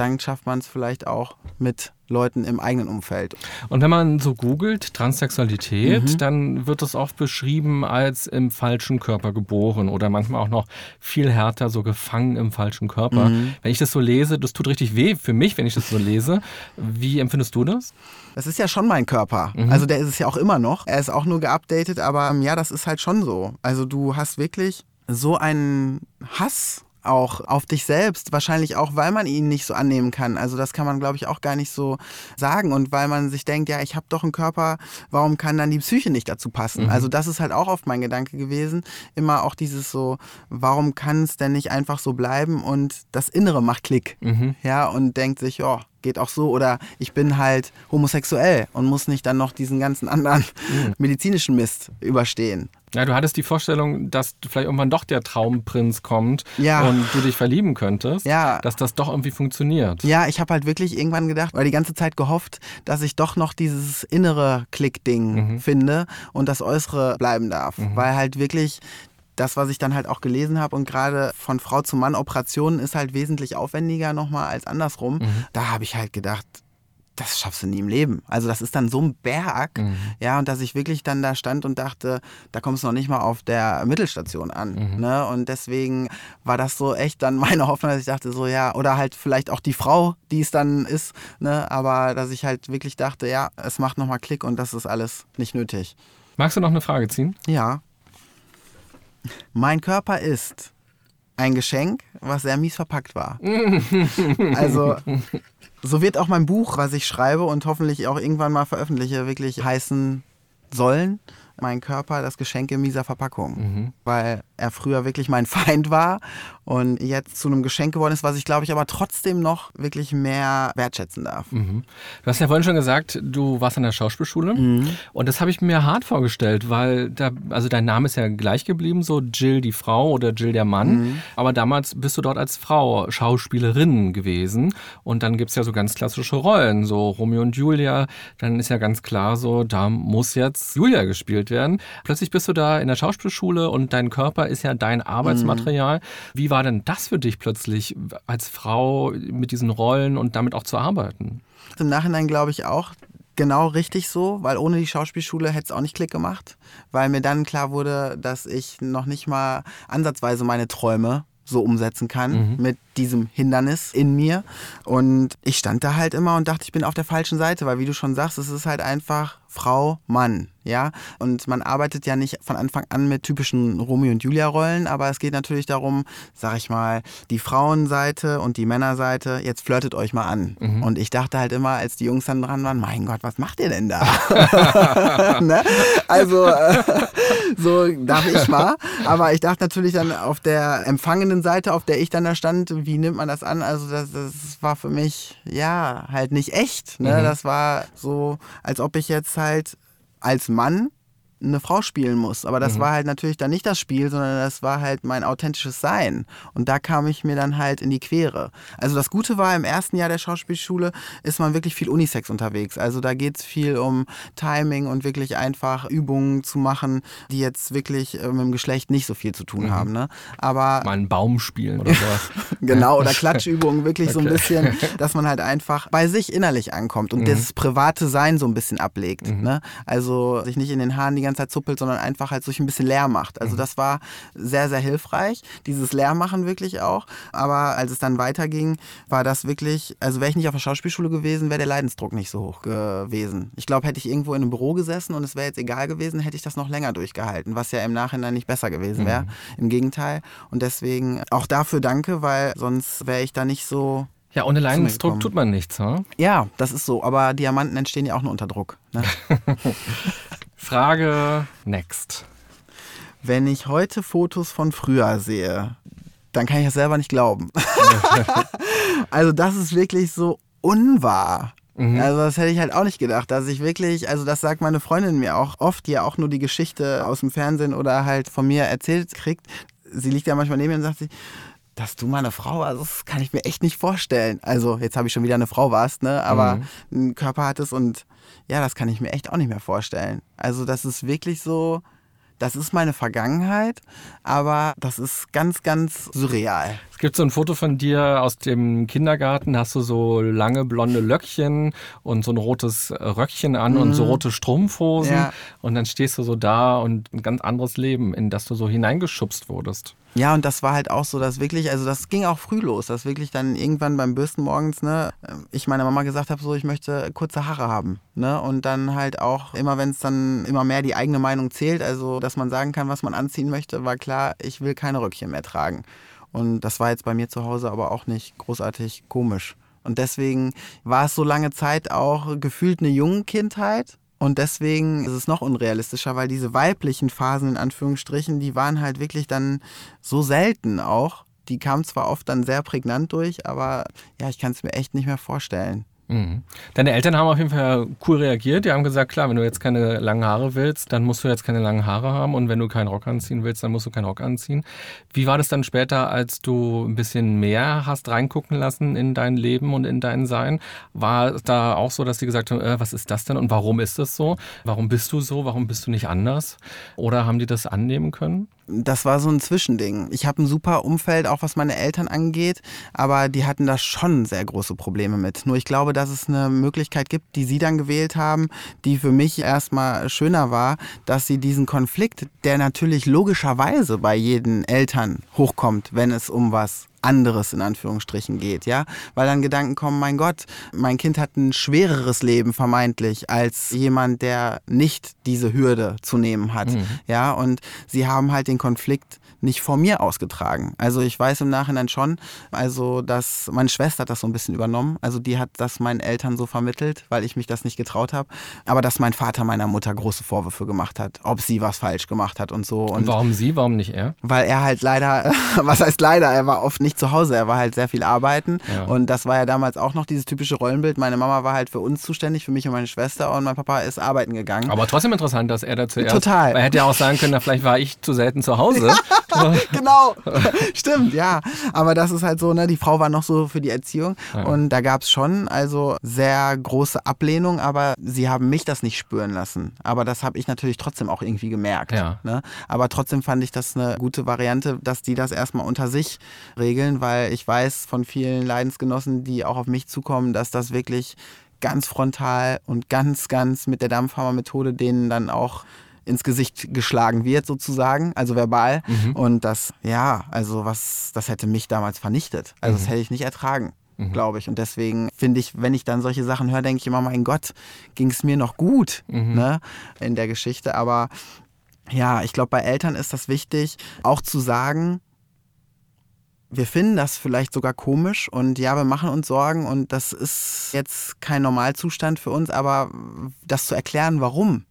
dann schafft man es vielleicht auch mit Leuten im eigenen Umfeld. Und wenn man so googelt, Transsexualität, mhm. dann wird das oft beschrieben als im falschen Körper geboren oder manchmal auch noch viel härter, so gefangen im falschen Körper. Mhm. Wenn ich das so lese, das tut richtig weh für mich, wenn ich das so lese. Wie empfindest du das? Das ist ja schon mein Körper. Mhm. Also der ist es ja auch immer noch. Er ist auch nur geupdatet, aber ja, das ist halt schon so. Also du hast wirklich so einen Hass auch auf dich selbst, wahrscheinlich auch, weil man ihn nicht so annehmen kann. Also das kann man, glaube ich, auch gar nicht so sagen und weil man sich denkt, ja, ich habe doch einen Körper, warum kann dann die Psyche nicht dazu passen? Mhm. Also das ist halt auch oft mein Gedanke gewesen, immer auch dieses so, warum kann es denn nicht einfach so bleiben und das Innere macht Klick, mhm. ja, und denkt sich, ja, geht auch so oder ich bin halt homosexuell und muss nicht dann noch diesen ganzen anderen mhm. medizinischen Mist überstehen. Ja, du hattest die Vorstellung, dass vielleicht irgendwann doch der Traumprinz kommt ja. und du dich verlieben könntest, ja. dass das doch irgendwie funktioniert. Ja, ich habe halt wirklich irgendwann gedacht, oder die ganze Zeit gehofft, dass ich doch noch dieses innere Klick-Ding mhm. finde und das Äußere bleiben darf. Mhm. Weil halt wirklich das, was ich dann halt auch gelesen habe und gerade von Frau zu Mann Operationen ist halt wesentlich aufwendiger nochmal als andersrum. Mhm. Da habe ich halt gedacht, das schaffst du nie im Leben. Also das ist dann so ein Berg, mhm. ja, und dass ich wirklich dann da stand und dachte, da kommst du noch nicht mal auf der Mittelstation an. Mhm. Ne? Und deswegen war das so echt dann meine Hoffnung, dass ich dachte, so ja, oder halt vielleicht auch die Frau, die es dann ist, ne? aber dass ich halt wirklich dachte, ja, es macht nochmal Klick und das ist alles nicht nötig. Magst du noch eine Frage ziehen? Ja. Mein Körper ist ein Geschenk, was sehr mies verpackt war. also so wird auch mein Buch, was ich schreibe und hoffentlich auch irgendwann mal veröffentliche, wirklich heißen sollen. Mein Körper, das Geschenk in mieser Verpackung. Mhm. Weil er früher wirklich mein Feind war und jetzt zu einem Geschenk geworden ist, was ich glaube ich aber trotzdem noch wirklich mehr wertschätzen darf. Mhm. Du hast ja vorhin schon gesagt, du warst an der Schauspielschule mhm. und das habe ich mir hart vorgestellt, weil da, also dein Name ist ja gleich geblieben, so Jill die Frau oder Jill der Mann, mhm. aber damals bist du dort als Frau Schauspielerin gewesen und dann gibt es ja so ganz klassische Rollen, so Romeo und Julia, dann ist ja ganz klar so, da muss jetzt Julia gespielt werden. Plötzlich bist du da in der Schauspielschule und dein Körper ist ja dein Arbeitsmaterial. Mhm. Wie war denn das für dich plötzlich als Frau mit diesen Rollen und damit auch zu arbeiten? Im Nachhinein glaube ich auch, genau richtig so, weil ohne die Schauspielschule hätte es auch nicht Klick gemacht, weil mir dann klar wurde, dass ich noch nicht mal ansatzweise meine Träume so umsetzen kann mhm. mit diesem Hindernis in mir. Und ich stand da halt immer und dachte, ich bin auf der falschen Seite, weil wie du schon sagst, es ist halt einfach Frau, Mann, ja. Und man arbeitet ja nicht von Anfang an mit typischen Romeo und Julia-Rollen, aber es geht natürlich darum, sag ich mal, die Frauenseite und die Männerseite, jetzt flirtet euch mal an. Mhm. Und ich dachte halt immer, als die Jungs dann dran waren, mein Gott, was macht ihr denn da? ne? Also, äh, so darf ich mal. Aber ich dachte natürlich dann auf der empfangenen Seite, auf der ich dann da stand, wie nimmt man das an? Also, das, das war für mich, ja, halt nicht echt. Ne? Mhm. Das war so, als ob ich jetzt halt als Mann eine Frau spielen muss. Aber das mhm. war halt natürlich dann nicht das Spiel, sondern das war halt mein authentisches Sein. Und da kam ich mir dann halt in die Quere. Also das Gute war, im ersten Jahr der Schauspielschule ist man wirklich viel Unisex unterwegs. Also da geht es viel um Timing und wirklich einfach Übungen zu machen, die jetzt wirklich äh, mit dem Geschlecht nicht so viel zu tun mhm. haben. Ne? Aber Mal einen Baum spielen oder sowas. genau, oder Klatschübungen, wirklich okay. so ein bisschen, dass man halt einfach bei sich innerlich ankommt und mhm. das private Sein so ein bisschen ablegt. Mhm. Ne? Also sich nicht in den Haaren die ganze Zeit zuppelt, sondern einfach halt sich ein bisschen leer macht. Also mhm. das war sehr, sehr hilfreich, dieses Leermachen wirklich auch. Aber als es dann weiterging, war das wirklich, also wäre ich nicht auf der Schauspielschule gewesen, wäre der Leidensdruck nicht so hoch gewesen. Ich glaube, hätte ich irgendwo in einem Büro gesessen und es wäre jetzt egal gewesen, hätte ich das noch länger durchgehalten, was ja im Nachhinein nicht besser gewesen wäre. Mhm. Im Gegenteil. Und deswegen auch dafür danke, weil sonst wäre ich da nicht so ja, ohne Leidensdruck tut man nichts, hm? Ja, das ist so. Aber Diamanten entstehen ja auch nur unter Druck. Ne? Frage next. Wenn ich heute Fotos von früher sehe, dann kann ich das selber nicht glauben. also das ist wirklich so unwahr. Mhm. Also das hätte ich halt auch nicht gedacht, dass ich wirklich, also das sagt meine Freundin mir auch oft, die ja auch nur die Geschichte aus dem Fernsehen oder halt von mir erzählt kriegt. Sie liegt ja manchmal neben mir und sagt sich, dass du meine Frau warst, das kann ich mir echt nicht vorstellen. Also jetzt habe ich schon wieder eine Frau warst, ne? Aber mhm. einen Körper hattest und ja, das kann ich mir echt auch nicht mehr vorstellen. Also das ist wirklich so, das ist meine Vergangenheit, aber das ist ganz, ganz surreal. Es gibt so ein Foto von dir aus dem Kindergarten, hast du so lange blonde Löckchen und so ein rotes Röckchen an mhm. und so mhm. rote Strumpfhosen ja. und dann stehst du so da und ein ganz anderes Leben, in das du so hineingeschubst wurdest. Ja, und das war halt auch so, dass wirklich, also das ging auch früh los, dass wirklich dann irgendwann beim Bürsten morgens, ne, ich meiner Mama gesagt habe, so, ich möchte kurze Haare haben, ne, und dann halt auch immer, wenn es dann immer mehr die eigene Meinung zählt, also dass man sagen kann, was man anziehen möchte, war klar, ich will keine Röckchen mehr tragen. Und das war jetzt bei mir zu Hause aber auch nicht großartig komisch. Und deswegen war es so lange Zeit auch gefühlt eine junge Kindheit, und deswegen ist es noch unrealistischer, weil diese weiblichen Phasen in Anführungsstrichen, die waren halt wirklich dann so selten auch. Die kamen zwar oft dann sehr prägnant durch, aber ja, ich kann es mir echt nicht mehr vorstellen. Mhm. Deine Eltern haben auf jeden Fall cool reagiert. Die haben gesagt, klar, wenn du jetzt keine langen Haare willst, dann musst du jetzt keine langen Haare haben. Und wenn du keinen Rock anziehen willst, dann musst du keinen Rock anziehen. Wie war das dann später, als du ein bisschen mehr hast reingucken lassen in dein Leben und in dein Sein? War es da auch so, dass die gesagt haben, äh, was ist das denn und warum ist das so? Warum bist du so? Warum bist du nicht anders? Oder haben die das annehmen können? Das war so ein Zwischending. Ich habe ein super Umfeld, auch was meine Eltern angeht, aber die hatten da schon sehr große Probleme mit. Nur ich glaube, dass es eine Möglichkeit gibt, die sie dann gewählt haben, die für mich erstmal schöner war, dass sie diesen Konflikt, der natürlich logischerweise bei jeden Eltern hochkommt, wenn es um was anderes in Anführungsstrichen geht, ja, weil dann Gedanken kommen, mein Gott, mein Kind hat ein schwereres Leben vermeintlich als jemand, der nicht diese Hürde zu nehmen hat, mhm. ja, und sie haben halt den Konflikt nicht vor mir ausgetragen. Also ich weiß im Nachhinein schon, also dass meine Schwester hat das so ein bisschen übernommen. Also die hat das meinen Eltern so vermittelt, weil ich mich das nicht getraut habe. Aber dass mein Vater meiner Mutter große Vorwürfe gemacht hat, ob sie was falsch gemacht hat und so. Und, warum sie, warum nicht er? Weil er halt leider, was heißt leider, er war oft nicht zu Hause, er war halt sehr viel arbeiten. Ja. Und das war ja damals auch noch dieses typische Rollenbild. Meine Mama war halt für uns zuständig, für mich und meine Schwester und mein Papa ist arbeiten gegangen. Aber trotzdem interessant, dass er da zuerst. Total. Er hätte ja auch sagen können, na, vielleicht war ich zu selten zu Hause. genau. Stimmt, ja. Aber das ist halt so, ne, die Frau war noch so für die Erziehung. Ja. Und da gab es schon also sehr große Ablehnung, aber sie haben mich das nicht spüren lassen. Aber das habe ich natürlich trotzdem auch irgendwie gemerkt. Ja. Ne? Aber trotzdem fand ich das eine gute Variante, dass die das erstmal unter sich regeln, weil ich weiß von vielen Leidensgenossen, die auch auf mich zukommen, dass das wirklich ganz frontal und ganz, ganz mit der Dampfhammer-Methode denen dann auch ins Gesicht geschlagen wird, sozusagen, also verbal. Mhm. Und das, ja, also was, das hätte mich damals vernichtet. Also mhm. das hätte ich nicht ertragen mhm. glaube ich. Und deswegen finde ich, wenn ich dann solche Sachen höre, denke ich immer, mein Gott, ging es mir noch gut mhm. ne, in der Geschichte. Aber ja, ich glaube, bei Eltern ist das wichtig, auch zu sagen, wir finden das vielleicht sogar komisch und ja, wir machen uns Sorgen und das ist jetzt kein Normalzustand für uns, aber das zu erklären, warum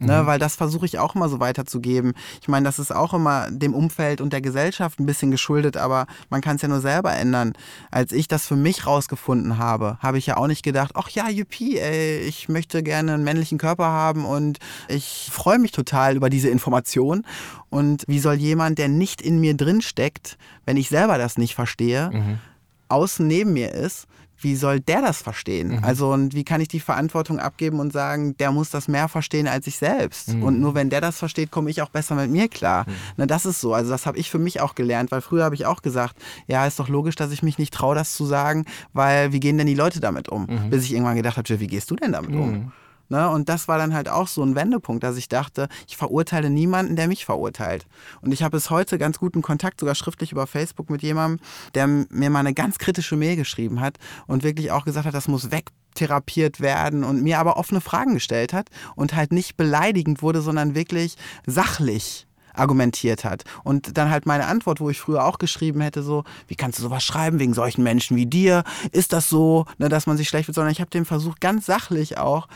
Ne? Mhm. Weil das versuche ich auch immer so weiterzugeben. Ich meine, das ist auch immer dem Umfeld und der Gesellschaft ein bisschen geschuldet, aber man kann es ja nur selber ändern. Als ich das für mich rausgefunden habe, habe ich ja auch nicht gedacht, ach ja, Yuppie, ey, ich möchte gerne einen männlichen Körper haben und ich freue mich total über diese Information. Und wie soll jemand, der nicht in mir drin steckt, wenn ich selber das nicht verstehe, mhm. außen neben mir ist, wie soll der das verstehen? Mhm. Also, und wie kann ich die Verantwortung abgeben und sagen, der muss das mehr verstehen als ich selbst? Mhm. Und nur wenn der das versteht, komme ich auch besser mit mir klar. Mhm. Na, das ist so. Also, das habe ich für mich auch gelernt, weil früher habe ich auch gesagt, ja, ist doch logisch, dass ich mich nicht traue, das zu sagen, weil wie gehen denn die Leute damit um? Mhm. Bis ich irgendwann gedacht habe, wie gehst du denn damit um? Ne? Und das war dann halt auch so ein Wendepunkt, dass ich dachte, ich verurteile niemanden, der mich verurteilt. Und ich habe bis heute ganz guten Kontakt, sogar schriftlich über Facebook mit jemandem, der mir mal eine ganz kritische Mail geschrieben hat und wirklich auch gesagt hat, das muss weg therapiert werden und mir aber offene Fragen gestellt hat und halt nicht beleidigend wurde, sondern wirklich sachlich argumentiert hat. Und dann halt meine Antwort, wo ich früher auch geschrieben hätte, so, wie kannst du sowas schreiben wegen solchen Menschen wie dir? Ist das so, ne, dass man sich schlecht wird? Sondern ich habe dem versucht, ganz sachlich auch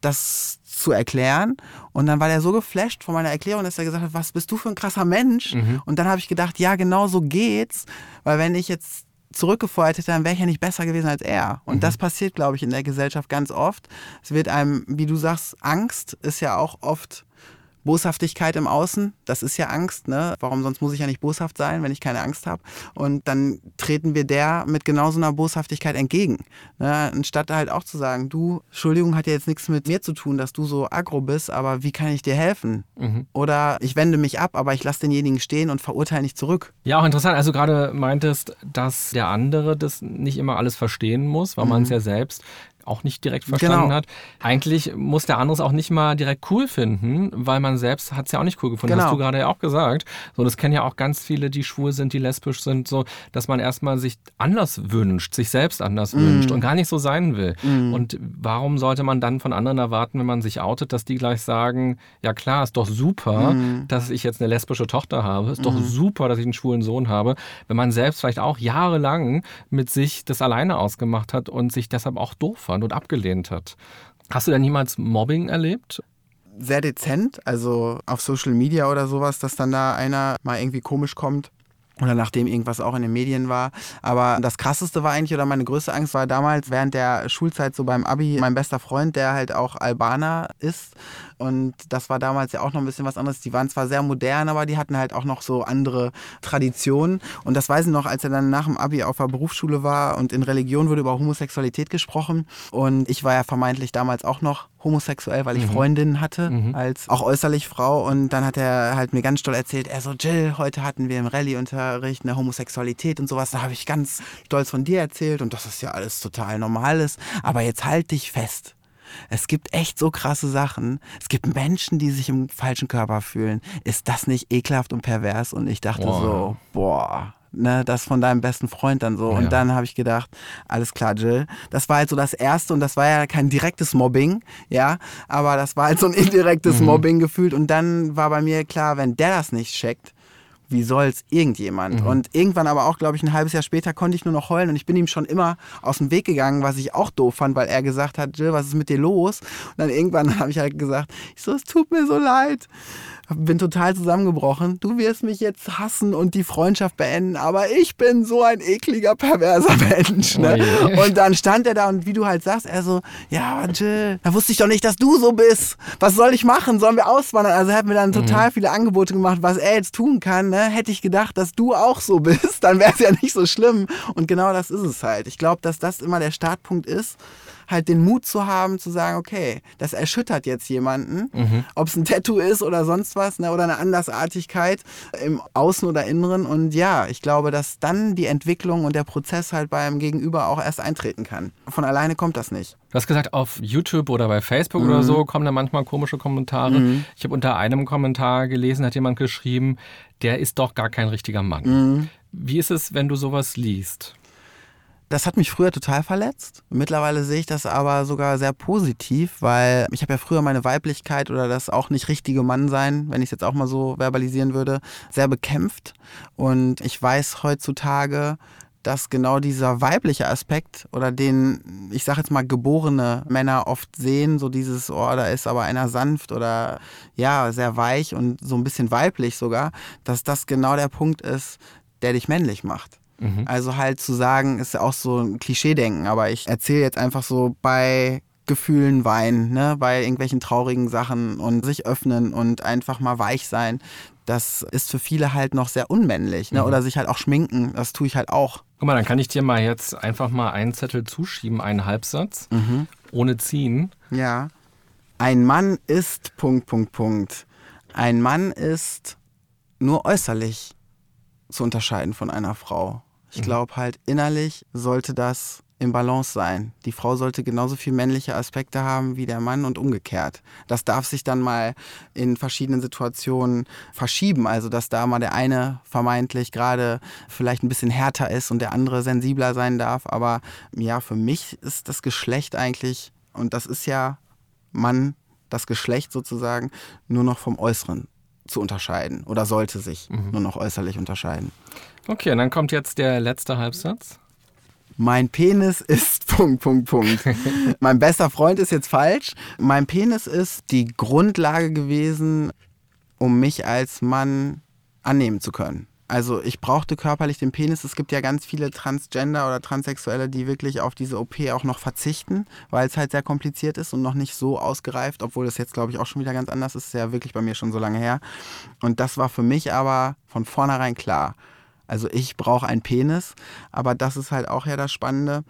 das zu erklären. Und dann war der so geflasht von meiner Erklärung, dass er gesagt hat, was bist du für ein krasser Mensch? Mhm. Und dann habe ich gedacht, ja, genau so geht's. Weil wenn ich jetzt zurückgefeuert hätte, dann wäre ich ja nicht besser gewesen als er. Und mhm. das passiert, glaube ich, in der Gesellschaft ganz oft. Es wird einem, wie du sagst, Angst ist ja auch oft Boshaftigkeit im Außen, das ist ja Angst, ne? Warum sonst muss ich ja nicht boshaft sein, wenn ich keine Angst habe? Und dann treten wir der mit genau so einer Boshaftigkeit entgegen. Ne? Anstatt halt auch zu sagen, du, Entschuldigung, hat ja jetzt nichts mit mir zu tun, dass du so aggro bist, aber wie kann ich dir helfen? Mhm. Oder ich wende mich ab, aber ich lasse denjenigen stehen und verurteile nicht zurück. Ja, auch interessant. Also gerade meintest, dass der andere das nicht immer alles verstehen muss, weil mhm. man es ja selbst auch nicht direkt verstanden genau. hat. Eigentlich muss der andere es auch nicht mal direkt cool finden, weil man selbst hat es ja auch nicht cool gefunden. Genau. Hast du gerade ja auch gesagt. So, das kennen ja auch ganz viele, die schwul sind, die lesbisch sind, so, dass man erstmal sich anders wünscht, sich selbst anders mm. wünscht und gar nicht so sein will. Mm. Und warum sollte man dann von anderen erwarten, wenn man sich outet, dass die gleich sagen, ja klar, ist doch super, mm. dass ich jetzt eine lesbische Tochter habe, ist doch mm. super, dass ich einen schwulen Sohn habe, wenn man selbst vielleicht auch jahrelang mit sich das alleine ausgemacht hat und sich deshalb auch doof fand und abgelehnt hat. Hast du denn niemals Mobbing erlebt? Sehr dezent, also auf Social Media oder sowas, dass dann da einer mal irgendwie komisch kommt oder nachdem irgendwas auch in den Medien war. Aber das krasseste war eigentlich, oder meine größte Angst war damals während der Schulzeit so beim Abi, mein bester Freund, der halt auch Albaner ist. Und das war damals ja auch noch ein bisschen was anderes. Die waren zwar sehr modern, aber die hatten halt auch noch so andere Traditionen. Und das weiß ich noch, als er dann nach dem Abi auf der Berufsschule war und in Religion wurde über Homosexualität gesprochen. Und ich war ja vermeintlich damals auch noch homosexuell, weil ich mhm. Freundinnen hatte, mhm. als auch äußerlich Frau. Und dann hat er halt mir ganz stolz erzählt, er so, Jill, heute hatten wir im Rallye-Unterricht eine Homosexualität und sowas. Da habe ich ganz stolz von dir erzählt und das ist ja alles total Normales. Aber jetzt halt dich fest. Es gibt echt so krasse Sachen. Es gibt Menschen, die sich im falschen Körper fühlen. Ist das nicht ekelhaft und pervers? Und ich dachte boah. so, boah, ne, das von deinem besten Freund dann so. Ja. Und dann habe ich gedacht, alles klar, Jill. Das war halt so das Erste und das war ja kein direktes Mobbing, ja, aber das war halt so ein indirektes mhm. Mobbing gefühlt. Und dann war bei mir klar, wenn der das nicht checkt, wie soll's irgendjemand? Mhm. Und irgendwann aber auch, glaube ich, ein halbes Jahr später konnte ich nur noch heulen und ich bin ihm schon immer aus dem Weg gegangen, was ich auch doof fand, weil er gesagt hat, Jill, was ist mit dir los? Und dann irgendwann habe ich halt gesagt, ich so, es tut mir so leid bin total zusammengebrochen. Du wirst mich jetzt hassen und die Freundschaft beenden, aber ich bin so ein ekliger, perverser Mensch. Ne? Oh und dann stand er da und wie du halt sagst, er so, ja, Jill, da wusste ich doch nicht, dass du so bist. Was soll ich machen? Sollen wir auswandern? Also er hat mir dann total mhm. viele Angebote gemacht, was er jetzt tun kann. Ne? Hätte ich gedacht, dass du auch so bist, dann wäre es ja nicht so schlimm. Und genau das ist es halt. Ich glaube, dass das immer der Startpunkt ist halt den Mut zu haben, zu sagen, okay, das erschüttert jetzt jemanden, mhm. ob es ein Tattoo ist oder sonst was, ne, oder eine Andersartigkeit im Außen oder Inneren. Und ja, ich glaube, dass dann die Entwicklung und der Prozess halt beim Gegenüber auch erst eintreten kann. Von alleine kommt das nicht. Du hast gesagt, auf YouTube oder bei Facebook mhm. oder so kommen da manchmal komische Kommentare. Mhm. Ich habe unter einem Kommentar gelesen, hat jemand geschrieben, der ist doch gar kein richtiger Mann. Mhm. Wie ist es, wenn du sowas liest? Das hat mich früher total verletzt. Mittlerweile sehe ich das aber sogar sehr positiv, weil ich habe ja früher meine Weiblichkeit oder das auch nicht richtige Mann sein, wenn ich es jetzt auch mal so verbalisieren würde, sehr bekämpft. Und ich weiß heutzutage, dass genau dieser weibliche Aspekt oder den, ich sag jetzt mal, geborene Männer oft sehen, so dieses, oh, da ist aber einer sanft oder ja, sehr weich und so ein bisschen weiblich sogar, dass das genau der Punkt ist, der dich männlich macht. Mhm. Also halt zu sagen, ist ja auch so ein Klischee-Denken, aber ich erzähle jetzt einfach so bei Gefühlen weinen, ne, bei irgendwelchen traurigen Sachen und sich öffnen und einfach mal weich sein. Das ist für viele halt noch sehr unmännlich. Ne? Mhm. Oder sich halt auch schminken, das tue ich halt auch. Guck mal, dann kann ich dir mal jetzt einfach mal einen Zettel zuschieben, einen Halbsatz, mhm. ohne ziehen. Ja. Ein Mann ist Punkt, Punkt, Punkt. Ein Mann ist nur äußerlich zu unterscheiden von einer Frau. Ich glaube halt, innerlich sollte das im Balance sein. Die Frau sollte genauso viel männliche Aspekte haben wie der Mann und umgekehrt. Das darf sich dann mal in verschiedenen Situationen verschieben. Also, dass da mal der eine vermeintlich gerade vielleicht ein bisschen härter ist und der andere sensibler sein darf. Aber ja, für mich ist das Geschlecht eigentlich, und das ist ja Mann, das Geschlecht sozusagen, nur noch vom Äußeren zu unterscheiden oder sollte sich mhm. nur noch äußerlich unterscheiden. Okay, und dann kommt jetzt der letzte Halbsatz. Mein Penis ist Punkt, Punkt, Punkt. mein bester Freund ist jetzt falsch. Mein Penis ist die Grundlage gewesen, um mich als Mann annehmen zu können. Also ich brauchte körperlich den Penis. Es gibt ja ganz viele Transgender oder Transsexuelle, die wirklich auf diese OP auch noch verzichten, weil es halt sehr kompliziert ist und noch nicht so ausgereift, obwohl das jetzt, glaube ich, auch schon wieder ganz anders ist. ist ja wirklich bei mir schon so lange her. Und das war für mich aber von vornherein klar. Also ich brauche einen Penis, aber das ist halt auch ja das Spannende,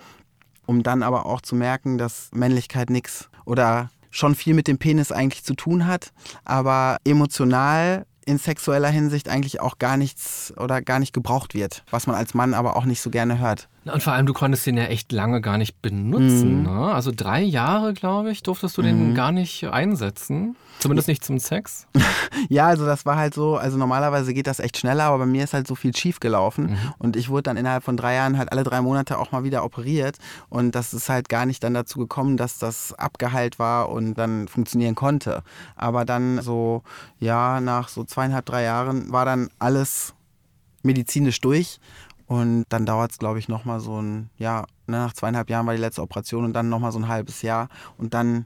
um dann aber auch zu merken, dass Männlichkeit nichts oder schon viel mit dem Penis eigentlich zu tun hat, aber emotional in sexueller Hinsicht eigentlich auch gar nichts oder gar nicht gebraucht wird, was man als Mann aber auch nicht so gerne hört. Und vor allem, du konntest den ja echt lange gar nicht benutzen. Mhm. Ne? Also drei Jahre, glaube ich, durftest du den mhm. gar nicht einsetzen. Zumindest nicht zum Sex? ja, also das war halt so, also normalerweise geht das echt schneller, aber bei mir ist halt so viel schief gelaufen. Mhm. Und ich wurde dann innerhalb von drei Jahren halt alle drei Monate auch mal wieder operiert. Und das ist halt gar nicht dann dazu gekommen, dass das abgeheilt war und dann funktionieren konnte. Aber dann so, ja, nach so zweieinhalb, drei Jahren war dann alles medizinisch durch. Und dann dauert es, glaube ich, nochmal so ein, ja, ne, nach zweieinhalb Jahren war die letzte Operation und dann nochmal so ein halbes Jahr. Und dann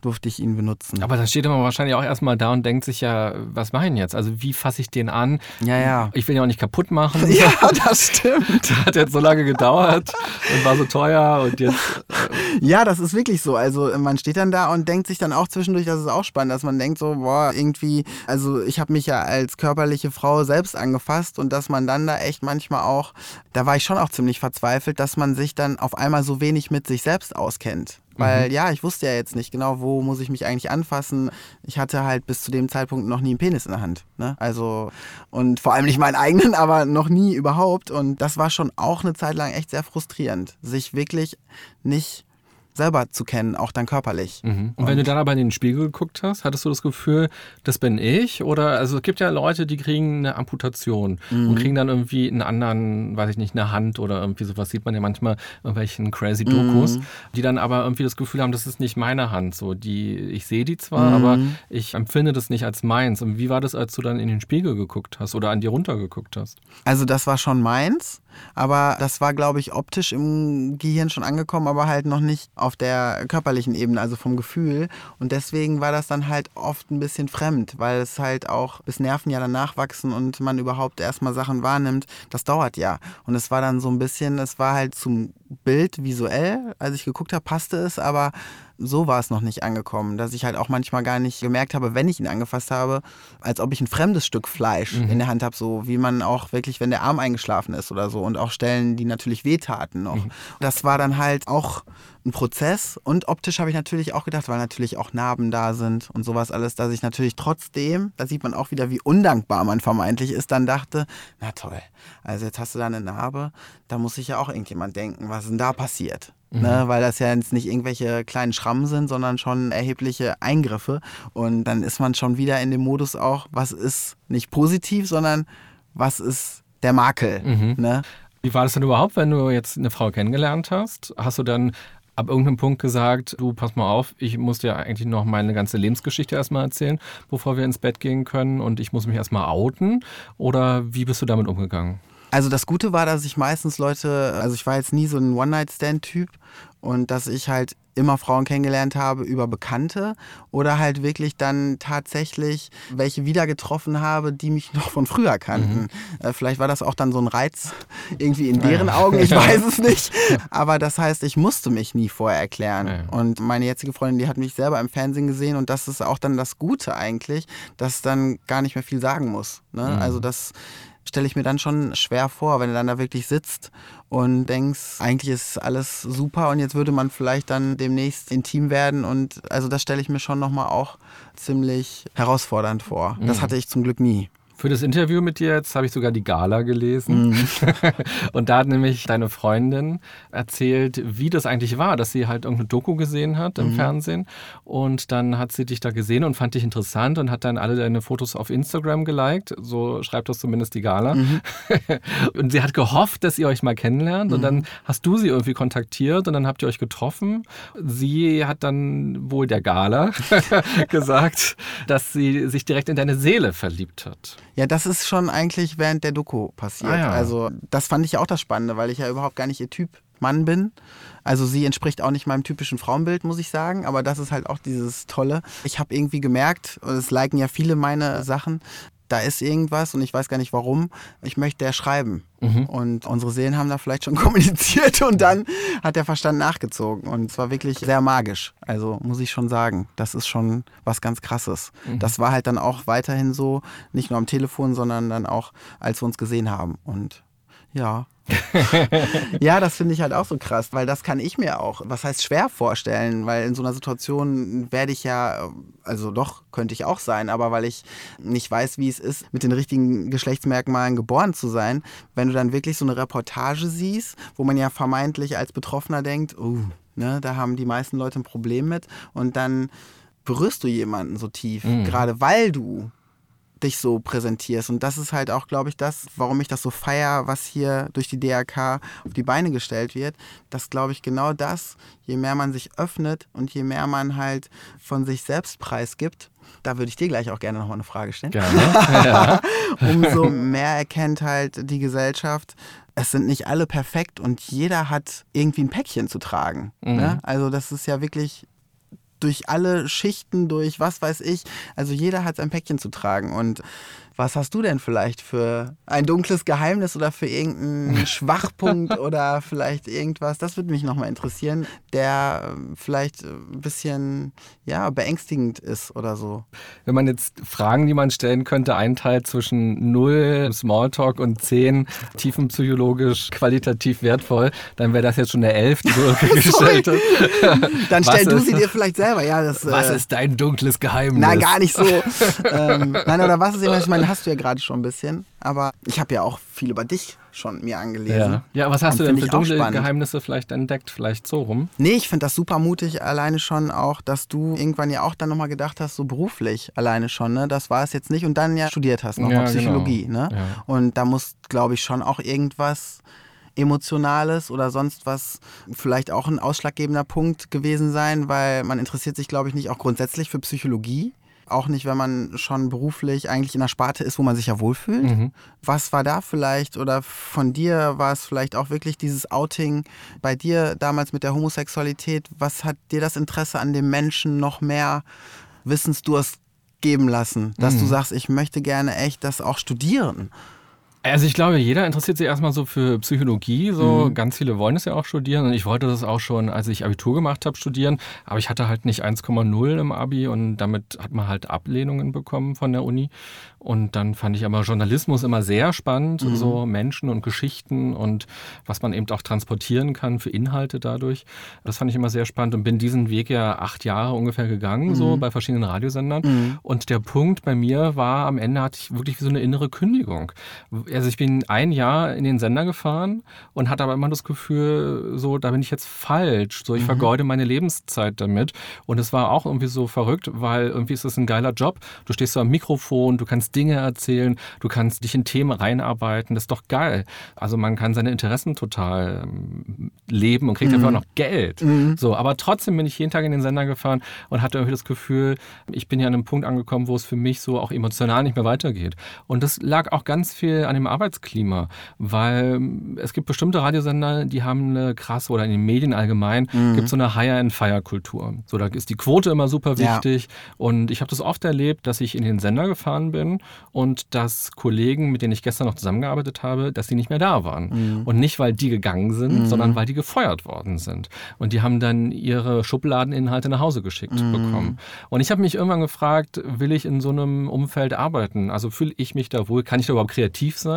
durfte ich ihn benutzen. Aber dann steht man wahrscheinlich auch erstmal da und denkt sich ja, was mache ich denn jetzt? Also wie fasse ich den an? Ja, ja. Ich will ihn auch nicht kaputt machen. Ja, das stimmt. Das hat jetzt so lange gedauert und war so teuer und jetzt. Äh ja, das ist wirklich so. Also man steht dann da und denkt sich dann auch zwischendurch, das ist auch spannend, dass man denkt so, boah, irgendwie, also ich habe mich ja als körperliche Frau selbst angefasst und dass man dann da echt manchmal auch, da war ich schon auch ziemlich verzweifelt, dass man sich dann auf einmal so wenig mit sich selbst auskennt. Weil mhm. ja, ich wusste ja jetzt nicht genau, wo muss ich mich eigentlich anfassen. Ich hatte halt bis zu dem Zeitpunkt noch nie einen Penis in der Hand. Ne? Also, und vor allem nicht meinen eigenen, aber noch nie überhaupt. Und das war schon auch eine Zeit lang echt sehr frustrierend, sich wirklich nicht selber zu kennen, auch dann körperlich. Mhm. Und, wenn du dann aber in den Spiegel geguckt hast, hattest du das Gefühl, das bin ich? Oder also es gibt ja Leute, die kriegen eine Amputation mhm. und kriegen dann irgendwie einen anderen, weiß ich nicht, eine Hand oder irgendwie sowas sieht man ja manchmal irgendwelchen crazy Dokus, mhm. die dann aber irgendwie das Gefühl haben, das ist nicht meine Hand. So, die, ich sehe die zwar, aber mhm. ich empfinde das nicht als meins. Und wie war das, als du dann in den Spiegel geguckt hast oder an dir runtergeguckt hast? Also das war schon meins. Aber das war, glaube ich, optisch im Gehirn schon angekommen, aber halt noch nicht auf der körperlichen Ebene, also vom Gefühl. Und deswegen war das dann halt oft ein bisschen fremd, weil es halt auch bis Nerven ja danach wachsen und man überhaupt erstmal Sachen wahrnimmt. Das dauert ja. Und es war dann so ein bisschen, es war halt zum Bild visuell, als ich geguckt habe, passte es, aber so war es noch nicht angekommen, dass ich halt auch manchmal gar nicht gemerkt habe, wenn ich ihn angefasst habe, als ob ich ein fremdes Stück Fleisch mhm. in der Hand habe, so wie man auch wirklich, wenn der Arm eingeschlafen ist oder so und auch Stellen, die natürlich wehtaten noch. Mhm. Das war dann halt auch ein Prozess und optisch habe ich natürlich auch gedacht, weil natürlich auch Narben da sind und sowas alles, dass ich natürlich trotzdem, da sieht man auch wieder, wie undankbar man vermeintlich ist, dann dachte, na toll, also jetzt hast du da eine Narbe, da muss sich ja auch irgendjemand denken, was ist denn da passiert? Mhm. Ne, weil das ja jetzt nicht irgendwelche kleinen Schrammen sind, sondern schon erhebliche Eingriffe. Und dann ist man schon wieder in dem Modus auch, was ist nicht positiv, sondern was ist der Makel. Mhm. Ne? Wie war das denn überhaupt, wenn du jetzt eine Frau kennengelernt hast? Hast du dann ab irgendeinem Punkt gesagt, du pass mal auf, ich muss dir eigentlich noch meine ganze Lebensgeschichte erstmal erzählen, bevor wir ins Bett gehen können und ich muss mich erstmal outen? Oder wie bist du damit umgegangen? Also das Gute war, dass ich meistens Leute, also ich war jetzt nie so ein One-Night-Stand-Typ und dass ich halt immer Frauen kennengelernt habe über Bekannte oder halt wirklich dann tatsächlich welche wieder getroffen habe, die mich noch von früher kannten. Mhm. Äh, vielleicht war das auch dann so ein Reiz irgendwie in deren ja. Augen, ich weiß es nicht. Aber das heißt, ich musste mich nie vorher erklären. Ja. Und meine jetzige Freundin, die hat mich selber im Fernsehen gesehen und das ist auch dann das Gute eigentlich, dass dann gar nicht mehr viel sagen muss. Ne? Mhm. Also das stelle ich mir dann schon schwer vor, wenn du dann da wirklich sitzt und denkst, eigentlich ist alles super und jetzt würde man vielleicht dann demnächst intim werden und also das stelle ich mir schon nochmal auch ziemlich herausfordernd vor. Das mhm. hatte ich zum Glück nie. Für das Interview mit dir jetzt habe ich sogar die Gala gelesen. Mhm. und da hat nämlich deine Freundin erzählt, wie das eigentlich war, dass sie halt irgendeine Doku gesehen hat im mhm. Fernsehen. Und dann hat sie dich da gesehen und fand dich interessant und hat dann alle deine Fotos auf Instagram geliked. So schreibt das zumindest die Gala. Mhm. und sie hat gehofft, dass ihr euch mal kennenlernt. Und dann mhm. hast du sie irgendwie kontaktiert und dann habt ihr euch getroffen. Sie hat dann wohl der Gala gesagt, dass sie sich direkt in deine Seele verliebt hat. Ja, das ist schon eigentlich während der Doku passiert. Ah, ja. Also das fand ich auch das Spannende, weil ich ja überhaupt gar nicht ihr Typ Mann bin. Also sie entspricht auch nicht meinem typischen Frauenbild, muss ich sagen. Aber das ist halt auch dieses Tolle. Ich habe irgendwie gemerkt, und es liken ja viele meine Sachen, da ist irgendwas und ich weiß gar nicht warum. Ich möchte der schreiben. Mhm. Und unsere Seelen haben da vielleicht schon kommuniziert und dann hat der Verstand nachgezogen. Und es war wirklich sehr magisch. Also muss ich schon sagen, das ist schon was ganz Krasses. Mhm. Das war halt dann auch weiterhin so, nicht nur am Telefon, sondern dann auch, als wir uns gesehen haben. Und ja, ja, das finde ich halt auch so krass, weil das kann ich mir auch, was heißt schwer vorstellen, weil in so einer Situation werde ich ja, also doch, könnte ich auch sein, aber weil ich nicht weiß, wie es ist, mit den richtigen Geschlechtsmerkmalen geboren zu sein, wenn du dann wirklich so eine Reportage siehst, wo man ja vermeintlich als Betroffener denkt, uh, ne, da haben die meisten Leute ein Problem mit und dann berührst du jemanden so tief, mhm. gerade weil du dich so präsentierst. Und das ist halt auch, glaube ich, das, warum ich das so feier, was hier durch die DRK auf die Beine gestellt wird. Das glaube ich genau das, je mehr man sich öffnet und je mehr man halt von sich selbst preisgibt, da würde ich dir gleich auch gerne nochmal eine Frage stellen. Gerne. Ja. Umso mehr erkennt halt die Gesellschaft, es sind nicht alle perfekt und jeder hat irgendwie ein Päckchen zu tragen. Ne? Mhm. Ne? Also das ist ja wirklich durch alle Schichten, durch was weiß ich. Also jeder hat sein Päckchen zu tragen. Und was hast du denn vielleicht für ein dunkles Geheimnis oder für irgendeinen Schwachpunkt oder vielleicht irgendwas? Das würde mich nochmal interessieren, der ähm, vielleicht ein bisschen ja, beängstigend ist oder so. Wenn man jetzt Fragen, die man stellen könnte, einteilt zwischen 0 Smalltalk und 10 tiefenpsychologisch qualitativ wertvoll, dann wäre das jetzt schon der 11, die du gestellt hast. dann stell du sie dir vielleicht selber. Ja, das, was äh, ist dein dunkles Geheimnis? Nein, gar nicht so. ähm, nein, oder was ist immer, ich hast du ja gerade schon ein bisschen, aber ich habe ja auch viel über dich schon mir angelesen. Ja, ja was hast du denn für dunkle Geheimnisse vielleicht entdeckt, vielleicht so rum? Nee, ich finde das super mutig, alleine schon auch, dass du irgendwann ja auch dann nochmal gedacht hast, so beruflich alleine schon, ne? Das war es jetzt nicht und dann ja studiert hast, nochmal ja, genau. Psychologie, genau. ne? Ja. Und da muss, glaube ich, schon auch irgendwas Emotionales oder sonst was vielleicht auch ein ausschlaggebender Punkt gewesen sein, weil man interessiert sich, glaube ich, nicht auch grundsätzlich für Psychologie. Auch nicht, wenn man schon beruflich eigentlich in einer Sparte ist, wo man sich ja wohlfühlt. Mhm. Was war da vielleicht oder von dir war es vielleicht auch wirklich dieses Outing bei dir damals mit der Homosexualität? Was hat dir das Interesse an dem Menschen noch mehr Wissensdurst geben lassen, dass mhm. du sagst, ich möchte gerne echt das auch studieren? Also ich glaube, jeder interessiert sich erstmal so für Psychologie. So mhm. ganz viele wollen es ja auch studieren. Und ich wollte das auch schon, als ich Abitur gemacht habe, studieren. Aber ich hatte halt nicht 1,0 im Abi und damit hat man halt Ablehnungen bekommen von der Uni. Und dann fand ich aber Journalismus immer sehr spannend, mhm. so Menschen und Geschichten und was man eben auch transportieren kann für Inhalte dadurch. Das fand ich immer sehr spannend und bin diesen Weg ja acht Jahre ungefähr gegangen, mhm. so bei verschiedenen Radiosendern. Mhm. Und der Punkt bei mir war, am Ende hatte ich wirklich so eine innere Kündigung. Also ich bin ein Jahr in den Sender gefahren und hatte aber immer das Gefühl, so, da bin ich jetzt falsch. So, ich mhm. vergeude meine Lebenszeit damit. Und es war auch irgendwie so verrückt, weil irgendwie ist es ein geiler Job. Du stehst so am Mikrofon, du kannst Dinge erzählen, du kannst dich in Themen reinarbeiten, das ist doch geil. Also man kann seine Interessen total ähm, leben und kriege dafür auch noch Geld. So, aber trotzdem bin ich jeden Tag in den Sender gefahren und hatte irgendwie das Gefühl, ich bin ja an einem Punkt angekommen, wo es für mich so auch emotional nicht mehr weitergeht. Und das lag auch ganz viel an dem Arbeitsklima, weil es gibt bestimmte Radiosender, die haben eine krasse, oder in den Medien allgemein, Mhm. gibt so eine Hire-and-Fire-Kultur. So, da ist die Quote immer super Ja. wichtig. Und ich habe das oft erlebt, dass ich in den Sender gefahren bin und dass Kollegen, mit denen ich gestern noch zusammengearbeitet habe, dass die nicht mehr da waren. Mhm. Und nicht, weil die gegangen sind, sondern weil die gefeuert worden sind. Und die haben dann ihre Schubladeninhalte nach Hause geschickt Mhm. bekommen. Und ich habe mich irgendwann gefragt, will ich in so einem Umfeld arbeiten? Also fühle ich mich da wohl? Kann ich da überhaupt kreativ sein?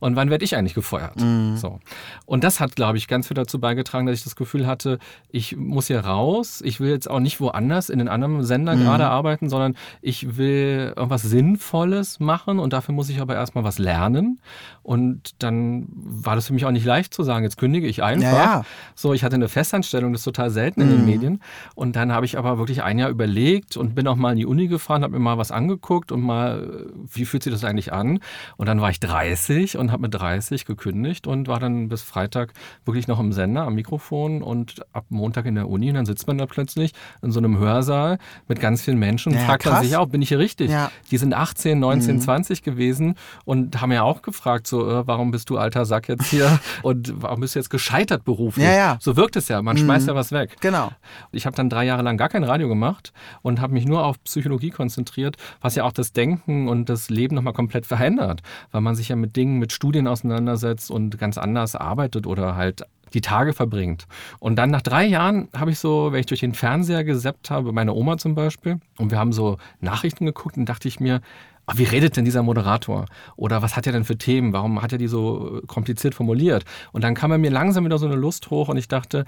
Und wann werde ich eigentlich gefeuert? Mhm. So. Und das hat, glaube ich, ganz viel dazu beigetragen, dass ich das Gefühl hatte, ich muss hier raus. Ich will jetzt auch nicht woanders in einem anderen Sender Mhm. gerade arbeiten, sondern ich will irgendwas Sinnvolles machen und dafür muss ich aber erstmal was lernen. Und dann war das für mich auch nicht leicht zu sagen, jetzt kündige ich einfach. Ja, ja. So, ich hatte eine Festanstellung, das ist total selten in den Mhm. Medien. Und dann habe ich aber wirklich ein Jahr überlegt und bin auch mal in die Uni gefahren, habe mir mal was angeguckt und mal, wie fühlt sich das eigentlich an? Und dann war ich 30 und habe mit 30 gekündigt und war dann bis Freitag wirklich noch im Sender am Mikrofon und ab Montag in der Uni. Und dann sitzt man da plötzlich in so einem Hörsaal mit ganz vielen Menschen und Ja, fragt man sich auch, bin ich hier richtig? Ja. Die sind 18, 19, Mhm. 20 gewesen und haben ja auch gefragt, so, äh, warum bist du alter Sack jetzt hier und warum bist du jetzt gescheitert beruflich? Ja, ja. So wirkt es ja, man Mhm. schmeißt ja was weg. Genau. Ich habe dann drei Jahre lang gar kein Radio gemacht und habe mich nur auf Psychologie konzentriert, was ja auch das Denken und das Leben nochmal komplett verändert, weil man sich ja mit Dingen, mit Studien auseinandersetzt und ganz anders arbeitet oder halt die Tage verbringt. Und dann nach drei Jahren habe ich so, wenn ich durch den Fernseher gesappt habe, meine Oma zum Beispiel, und wir haben so Nachrichten geguckt und dachte ich mir, ah, wie redet denn dieser Moderator? Oder was hat er denn für Themen? Warum hat er die so äh, kompliziert formuliert? Und dann kam bei mir langsam wieder so eine Lust hoch und ich dachte,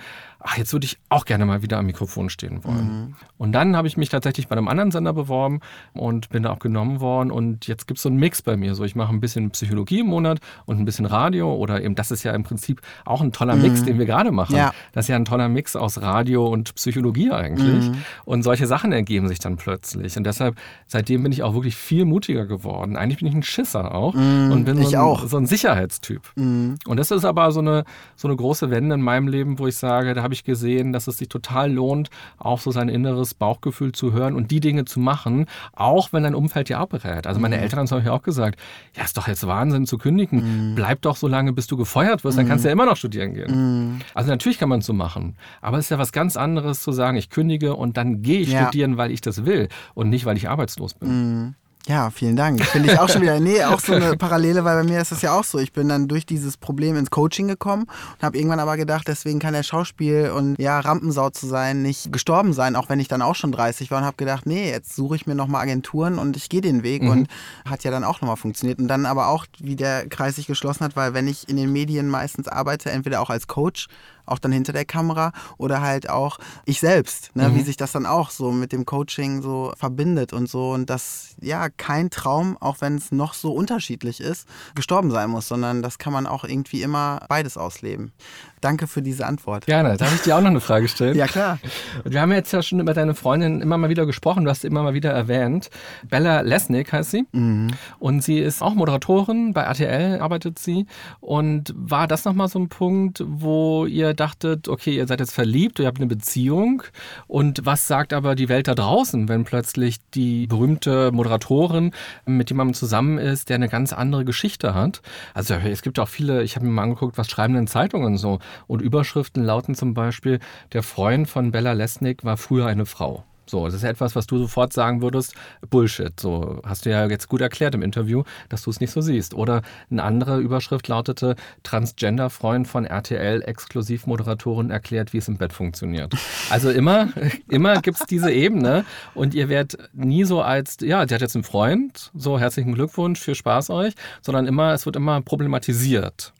ach, jetzt würde ich auch gerne mal wieder am Mikrofon stehen wollen. Und dann habe ich mich tatsächlich bei einem anderen Sender beworben und bin da auch genommen worden. Und jetzt gibt es so einen Mix bei mir. So, ich mache ein bisschen Psychologie im Monat und ein bisschen Radio. Oder eben, das ist ja im Prinzip auch ein toller Mix, den wir gerade machen. Ja. Das ist ja ein toller Mix aus Radio und Psychologie eigentlich. Mhm. Und solche Sachen ergeben sich dann plötzlich. Und deshalb, seitdem bin ich auch wirklich viel mutiger geworden. Eigentlich bin ich ein Schisser auch und bin Mhm. ich so, ein, auch. so ein Sicherheitstyp. Mhm. Und das ist aber so eine, so eine große Wende in meinem Leben, wo ich sage, da habe ich gesehen, dass es sich total lohnt, auch so sein inneres Bauchgefühl zu hören und die Dinge zu machen, auch wenn dein Umfeld dir abrät. Also meine Eltern haben es euch auch gesagt, ja, ist doch jetzt Wahnsinn zu kündigen. Bleib doch so lange, bis du gefeuert wirst, dann kannst du ja immer noch studieren gehen. Also natürlich kann man es so machen, aber es ist ja was ganz anderes zu sagen, ich kündige und dann gehe ich Ja. studieren, weil ich das will und nicht, weil ich arbeitslos bin. Ja, vielen Dank. Finde ich auch schon wieder. Nee, auch so eine Parallele, weil bei mir ist es ja auch so. Ich bin dann durch dieses Problem ins Coaching gekommen und habe irgendwann aber gedacht, deswegen kann der Schauspiel und ja, Rampensau zu sein, nicht gestorben sein, auch wenn ich dann auch schon 30 war und habe gedacht, nee, jetzt suche ich mir nochmal Agenturen und ich gehe den Weg Mhm. und hat ja dann auch nochmal funktioniert. Und dann aber auch, wie der Kreis sich geschlossen hat, weil wenn ich in den Medien meistens arbeite, entweder auch als Coach, auch dann hinter der Kamera oder halt auch ich selbst, ne, Mhm. wie sich das dann auch so mit dem Coaching so verbindet und so und das ja kein Traum, auch wenn es noch so unterschiedlich ist, gestorben sein muss, sondern das kann man auch irgendwie immer beides ausleben. Danke für diese Antwort. Gerne. Darf ich dir auch noch eine Frage stellen? Ja, klar. Und Wir haben jetzt ja schon über deine Freundin immer mal wieder gesprochen, du hast sie immer mal wieder erwähnt. Bella Lesnick heißt sie. Mhm. Und sie ist auch Moderatorin, bei RTL arbeitet sie. Und war das nochmal so ein Punkt, wo ihr dachtet, okay, ihr seid jetzt verliebt, ihr habt eine Beziehung. Und was sagt aber die Welt da draußen, wenn plötzlich die berühmte Moderatorin mit jemandem zusammen ist, der eine ganz andere Geschichte hat? Also es gibt auch viele, ich habe mir mal angeguckt, was schreiben denn Zeitungen so? Und Überschriften lauten zum Beispiel, der Freund von Bella Lesnick war früher eine Frau. So, das ist etwas, was du sofort sagen würdest, Bullshit. So, hast du ja jetzt gut erklärt im Interview, dass du es nicht so siehst. Oder eine andere Überschrift lautete, Transgender-Freund von RTL, Exklusivmoderatorin erklärt, wie es im Bett funktioniert. Also immer, immer gibt es diese Ebene und ihr werdet nie so als, ja, die hat jetzt einen Freund, so herzlichen Glückwunsch, viel Spaß euch, sondern immer, es wird immer problematisiert.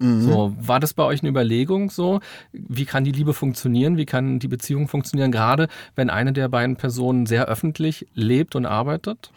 So, war das bei euch eine Überlegung so? Wie kann die Liebe funktionieren? Wie kann die Beziehung funktionieren, gerade wenn eine der beiden Personen sehr öffentlich lebt und arbeitet?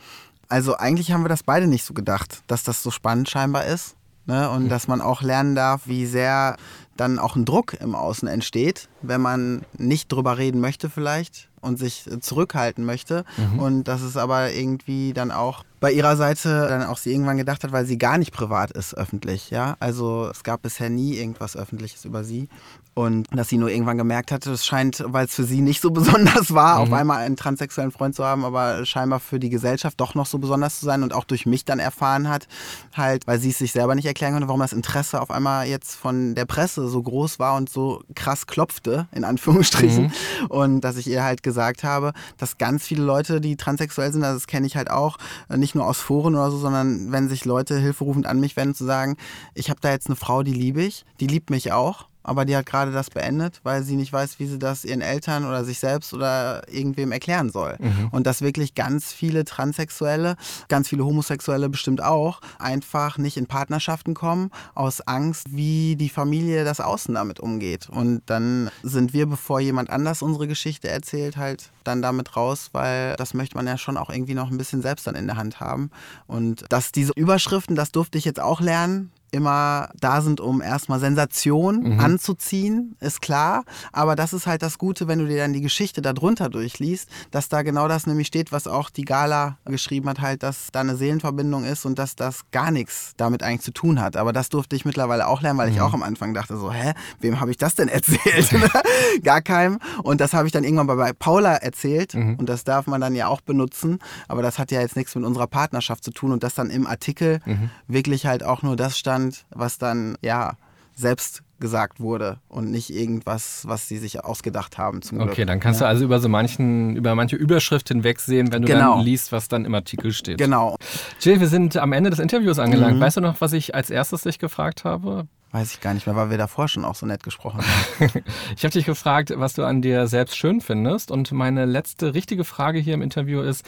Also eigentlich haben wir das beide nicht so gedacht, dass das so spannend scheinbar ist. Ne? Und dass man auch lernen darf, wie sehr dann auch ein Druck im Außen entsteht, wenn man nicht drüber reden möchte vielleicht und sich zurückhalten möchte. Mhm. Und dass es aber irgendwie dann auch bei ihrer Seite dann auch sie irgendwann gedacht hat, weil sie gar nicht privat ist öffentlich, ja. Also es gab bisher nie irgendwas Öffentliches über sie. Und dass sie nur irgendwann gemerkt hatte, es scheint, weil es für sie nicht so besonders war, mhm. auf einmal einen transsexuellen Freund zu haben, aber scheinbar für die Gesellschaft doch noch so besonders zu sein und auch durch mich dann erfahren hat, halt, weil sie es sich selber nicht erklären konnte, warum das Interesse auf einmal jetzt von der Presse so groß war und so krass klopfte, in Anführungsstrichen. Mhm. Und dass ich ihr halt gesagt habe, dass ganz viele Leute, die transsexuell sind, also das kenne ich halt auch, nicht nur aus Foren oder so, sondern wenn sich Leute hilferufend an mich wenden, zu sagen, ich habe da jetzt eine Frau, die liebe ich, die liebt mich auch aber die hat gerade das beendet, weil sie nicht weiß, wie sie das ihren Eltern oder sich selbst oder irgendwem erklären soll. Mhm. Und dass wirklich ganz viele Transsexuelle, ganz viele Homosexuelle bestimmt auch, einfach nicht in Partnerschaften kommen, aus Angst, wie die Familie das Außen damit umgeht. Und dann sind wir, bevor jemand anders unsere Geschichte erzählt, halt dann damit raus, weil das möchte man ja schon auch irgendwie noch ein bisschen selbst dann in der Hand haben. Und dass diese Überschriften, das durfte ich jetzt auch lernen, immer da sind, um erstmal Sensation mhm. anzuziehen, ist klar. Aber das ist halt das Gute, wenn du dir dann die Geschichte darunter durchliest, dass da genau das nämlich steht, was auch die Gala geschrieben hat, halt, dass da eine Seelenverbindung ist und dass das gar nichts damit eigentlich zu tun hat. Aber das durfte ich mittlerweile auch lernen, weil ich mhm. auch am Anfang dachte so, hä, wem habe ich das denn erzählt? gar keinem. Und das habe ich dann irgendwann bei Paula erzählt mhm. und das darf man dann ja auch benutzen. Aber das hat ja jetzt nichts mit unserer Partnerschaft zu tun und das dann im Artikel mhm. wirklich halt auch nur das stand, stand, was dann ja selbst gesagt wurde und nicht irgendwas, was sie sich ausgedacht haben. Zum okay, Glück. dann kannst ja. du also über so manchen, über manche Überschrift hinwegsehen, wenn du genau. dann liest, was dann im Artikel steht. Genau. Jill, wir sind am Ende des Interviews angelangt. Mhm. Weißt du noch, was ich als erstes dich gefragt habe? Weiß ich gar nicht mehr, weil wir davor schon auch so nett gesprochen haben. ich habe dich gefragt, was du an dir selbst schön findest. Und meine letzte richtige Frage hier im Interview ist,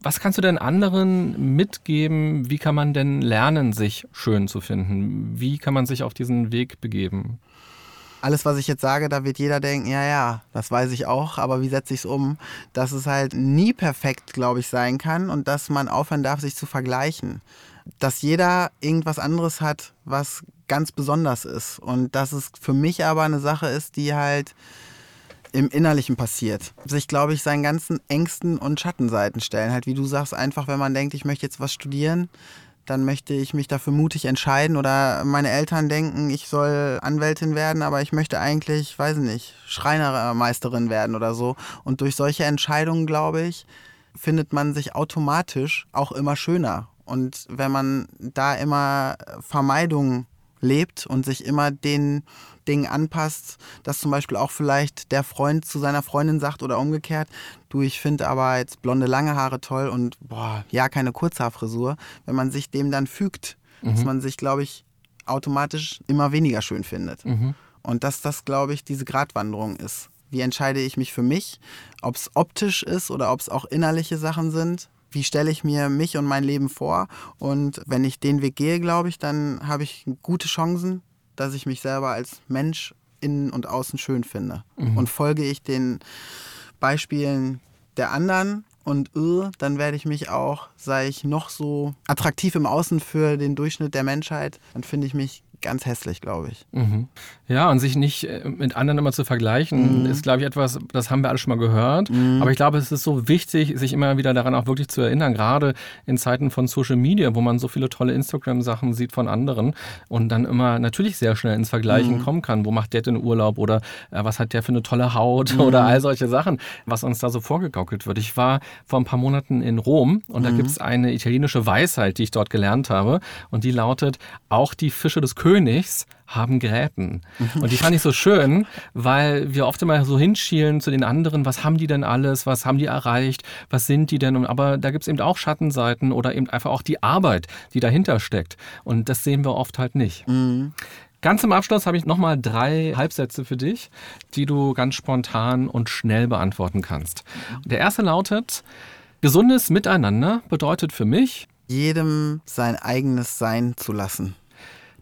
was kannst du denn anderen mitgeben? Wie kann man denn lernen, sich schön zu finden? Wie kann man sich auf diesen Weg begeben? Alles, was ich jetzt sage, da wird jeder denken, ja, ja, das weiß ich auch, aber wie setze ich es um? Dass es halt nie perfekt, glaube ich, sein kann und dass man aufhören darf, sich zu vergleichen. Dass jeder irgendwas anderes hat, was ganz besonders ist. Und dass es für mich aber eine Sache ist, die halt im Innerlichen passiert. Sich, glaube ich, seinen ganzen Ängsten und Schattenseiten stellen. Halt, wie du sagst, einfach, wenn man denkt, ich möchte jetzt was studieren, dann möchte ich mich dafür mutig entscheiden. Oder meine Eltern denken, ich soll Anwältin werden, aber ich möchte eigentlich, weiß nicht, Schreinermeisterin werden oder so. Und durch solche Entscheidungen, glaube ich, findet man sich automatisch auch immer schöner. Und wenn man da immer Vermeidung lebt und sich immer den Dingen anpasst, dass zum Beispiel auch vielleicht der Freund zu seiner Freundin sagt oder umgekehrt, du, ich finde aber jetzt blonde lange Haare toll und boah, ja, keine Kurzhaarfrisur. Wenn man sich dem dann fügt, mhm. dass man sich, glaube ich, automatisch immer weniger schön findet. Mhm. Und dass das, glaube ich, diese Gratwanderung ist. Wie entscheide ich mich für mich, ob es optisch ist oder ob es auch innerliche Sachen sind? Wie stelle ich mir mich und mein Leben vor? Und wenn ich den Weg gehe, glaube ich, dann habe ich gute Chancen, dass ich mich selber als Mensch innen und außen schön finde. Mhm. Und folge ich den Beispielen der anderen und uh, dann werde ich mich auch, sei ich noch so attraktiv im Außen für den Durchschnitt der Menschheit, dann finde ich mich ganz hässlich, glaube ich. Mhm. Ja, und sich nicht äh, mit anderen immer zu vergleichen, mhm. ist, glaube ich, etwas, das haben wir alle schon mal gehört. Mhm. Aber ich glaube, es ist so wichtig, sich immer wieder daran auch wirklich zu erinnern, gerade in Zeiten von Social Media, wo man so viele tolle Instagram-Sachen sieht von anderen und dann immer natürlich sehr schnell ins Vergleichen mhm. kommen kann. Wo macht der denn Urlaub oder äh, was hat der für eine tolle Haut mhm. oder all solche Sachen, was uns da so vorgegaukelt wird. Ich war vor ein paar Monaten in Rom und da mhm. gibt es eine italienische Weisheit, die ich dort gelernt habe und die lautet, auch die Fische des Königs Königs haben Gräten. Mhm. Und die fand ich so schön, weil wir oft immer so hinschielen zu den anderen, was haben die denn alles, was haben die erreicht, was sind die denn? Aber da gibt es eben auch Schattenseiten oder eben einfach auch die Arbeit, die dahinter steckt. Und das sehen wir oft halt nicht. Mhm. Ganz zum Abschluss habe ich nochmal drei Halbsätze für dich, die du ganz spontan und schnell beantworten kannst. Der erste lautet, gesundes Miteinander bedeutet für mich, jedem sein eigenes Sein zu lassen.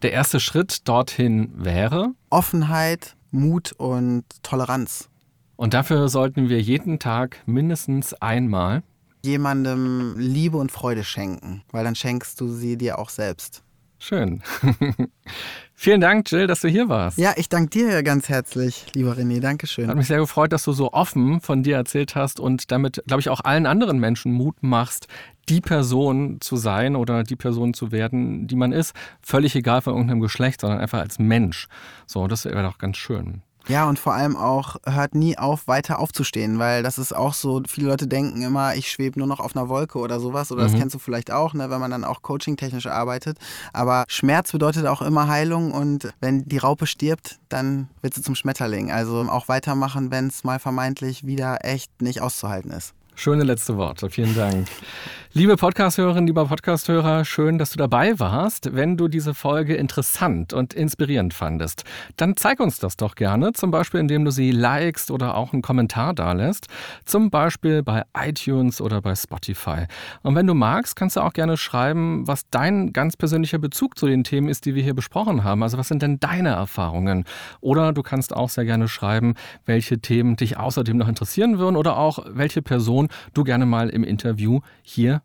Der erste Schritt dorthin wäre? Offenheit, Mut und Toleranz. Und dafür sollten wir jeden Tag mindestens einmal jemandem Liebe und Freude schenken, weil dann schenkst du sie dir auch selbst. Schön. Vielen Dank, Jill, dass du hier warst. Ja, ich danke dir ganz herzlich, lieber René. Dankeschön. Hat mich sehr gefreut, dass du so offen von dir erzählt hast und damit, glaube ich, auch allen anderen Menschen Mut machst, die Person zu sein oder die Person zu werden, die man ist. Völlig egal von irgendeinem Geschlecht, sondern einfach als Mensch. So, das wäre doch ganz schön. Ja, und vor allem auch hört nie auf, weiter aufzustehen, weil das ist auch so, viele Leute denken immer, ich schwebe nur noch auf einer Wolke oder sowas, oder mhm. das kennst du vielleicht auch, ne, wenn man dann auch coaching-technisch arbeitet. Aber Schmerz bedeutet auch immer Heilung und wenn die Raupe stirbt, dann wird sie zum Schmetterling. Also auch weitermachen, wenn es mal vermeintlich wieder echt nicht auszuhalten ist. Schöne letzte Worte. Vielen Dank. Liebe Podcasthörerinnen, lieber Podcasthörer, schön, dass du dabei warst. Wenn du diese Folge interessant und inspirierend fandest, dann zeig uns das doch gerne, zum Beispiel indem du sie likest oder auch einen Kommentar dalässt, zum Beispiel bei iTunes oder bei Spotify. Und wenn du magst, kannst du auch gerne schreiben, was dein ganz persönlicher Bezug zu den Themen ist, die wir hier besprochen haben. Also was sind denn deine Erfahrungen? Oder du kannst auch sehr gerne schreiben, welche Themen dich außerdem noch interessieren würden oder auch welche Person du gerne mal im Interview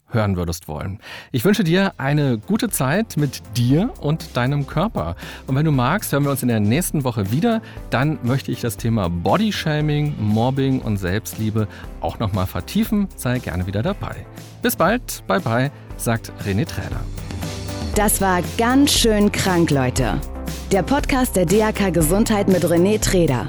hören würdest wollen. Ich wünsche dir eine gute Zeit mit dir und deinem Körper. Und wenn du magst, hören wir uns in der nächsten Woche wieder. Dann möchte ich das Thema Bodyshaming, Mobbing und Selbstliebe auch nochmal vertiefen. Sei gerne wieder dabei. Bis bald, bye bye, sagt René Träder. Das war ganz schön krank, Leute. Der Podcast der DAK Gesundheit mit René Träder.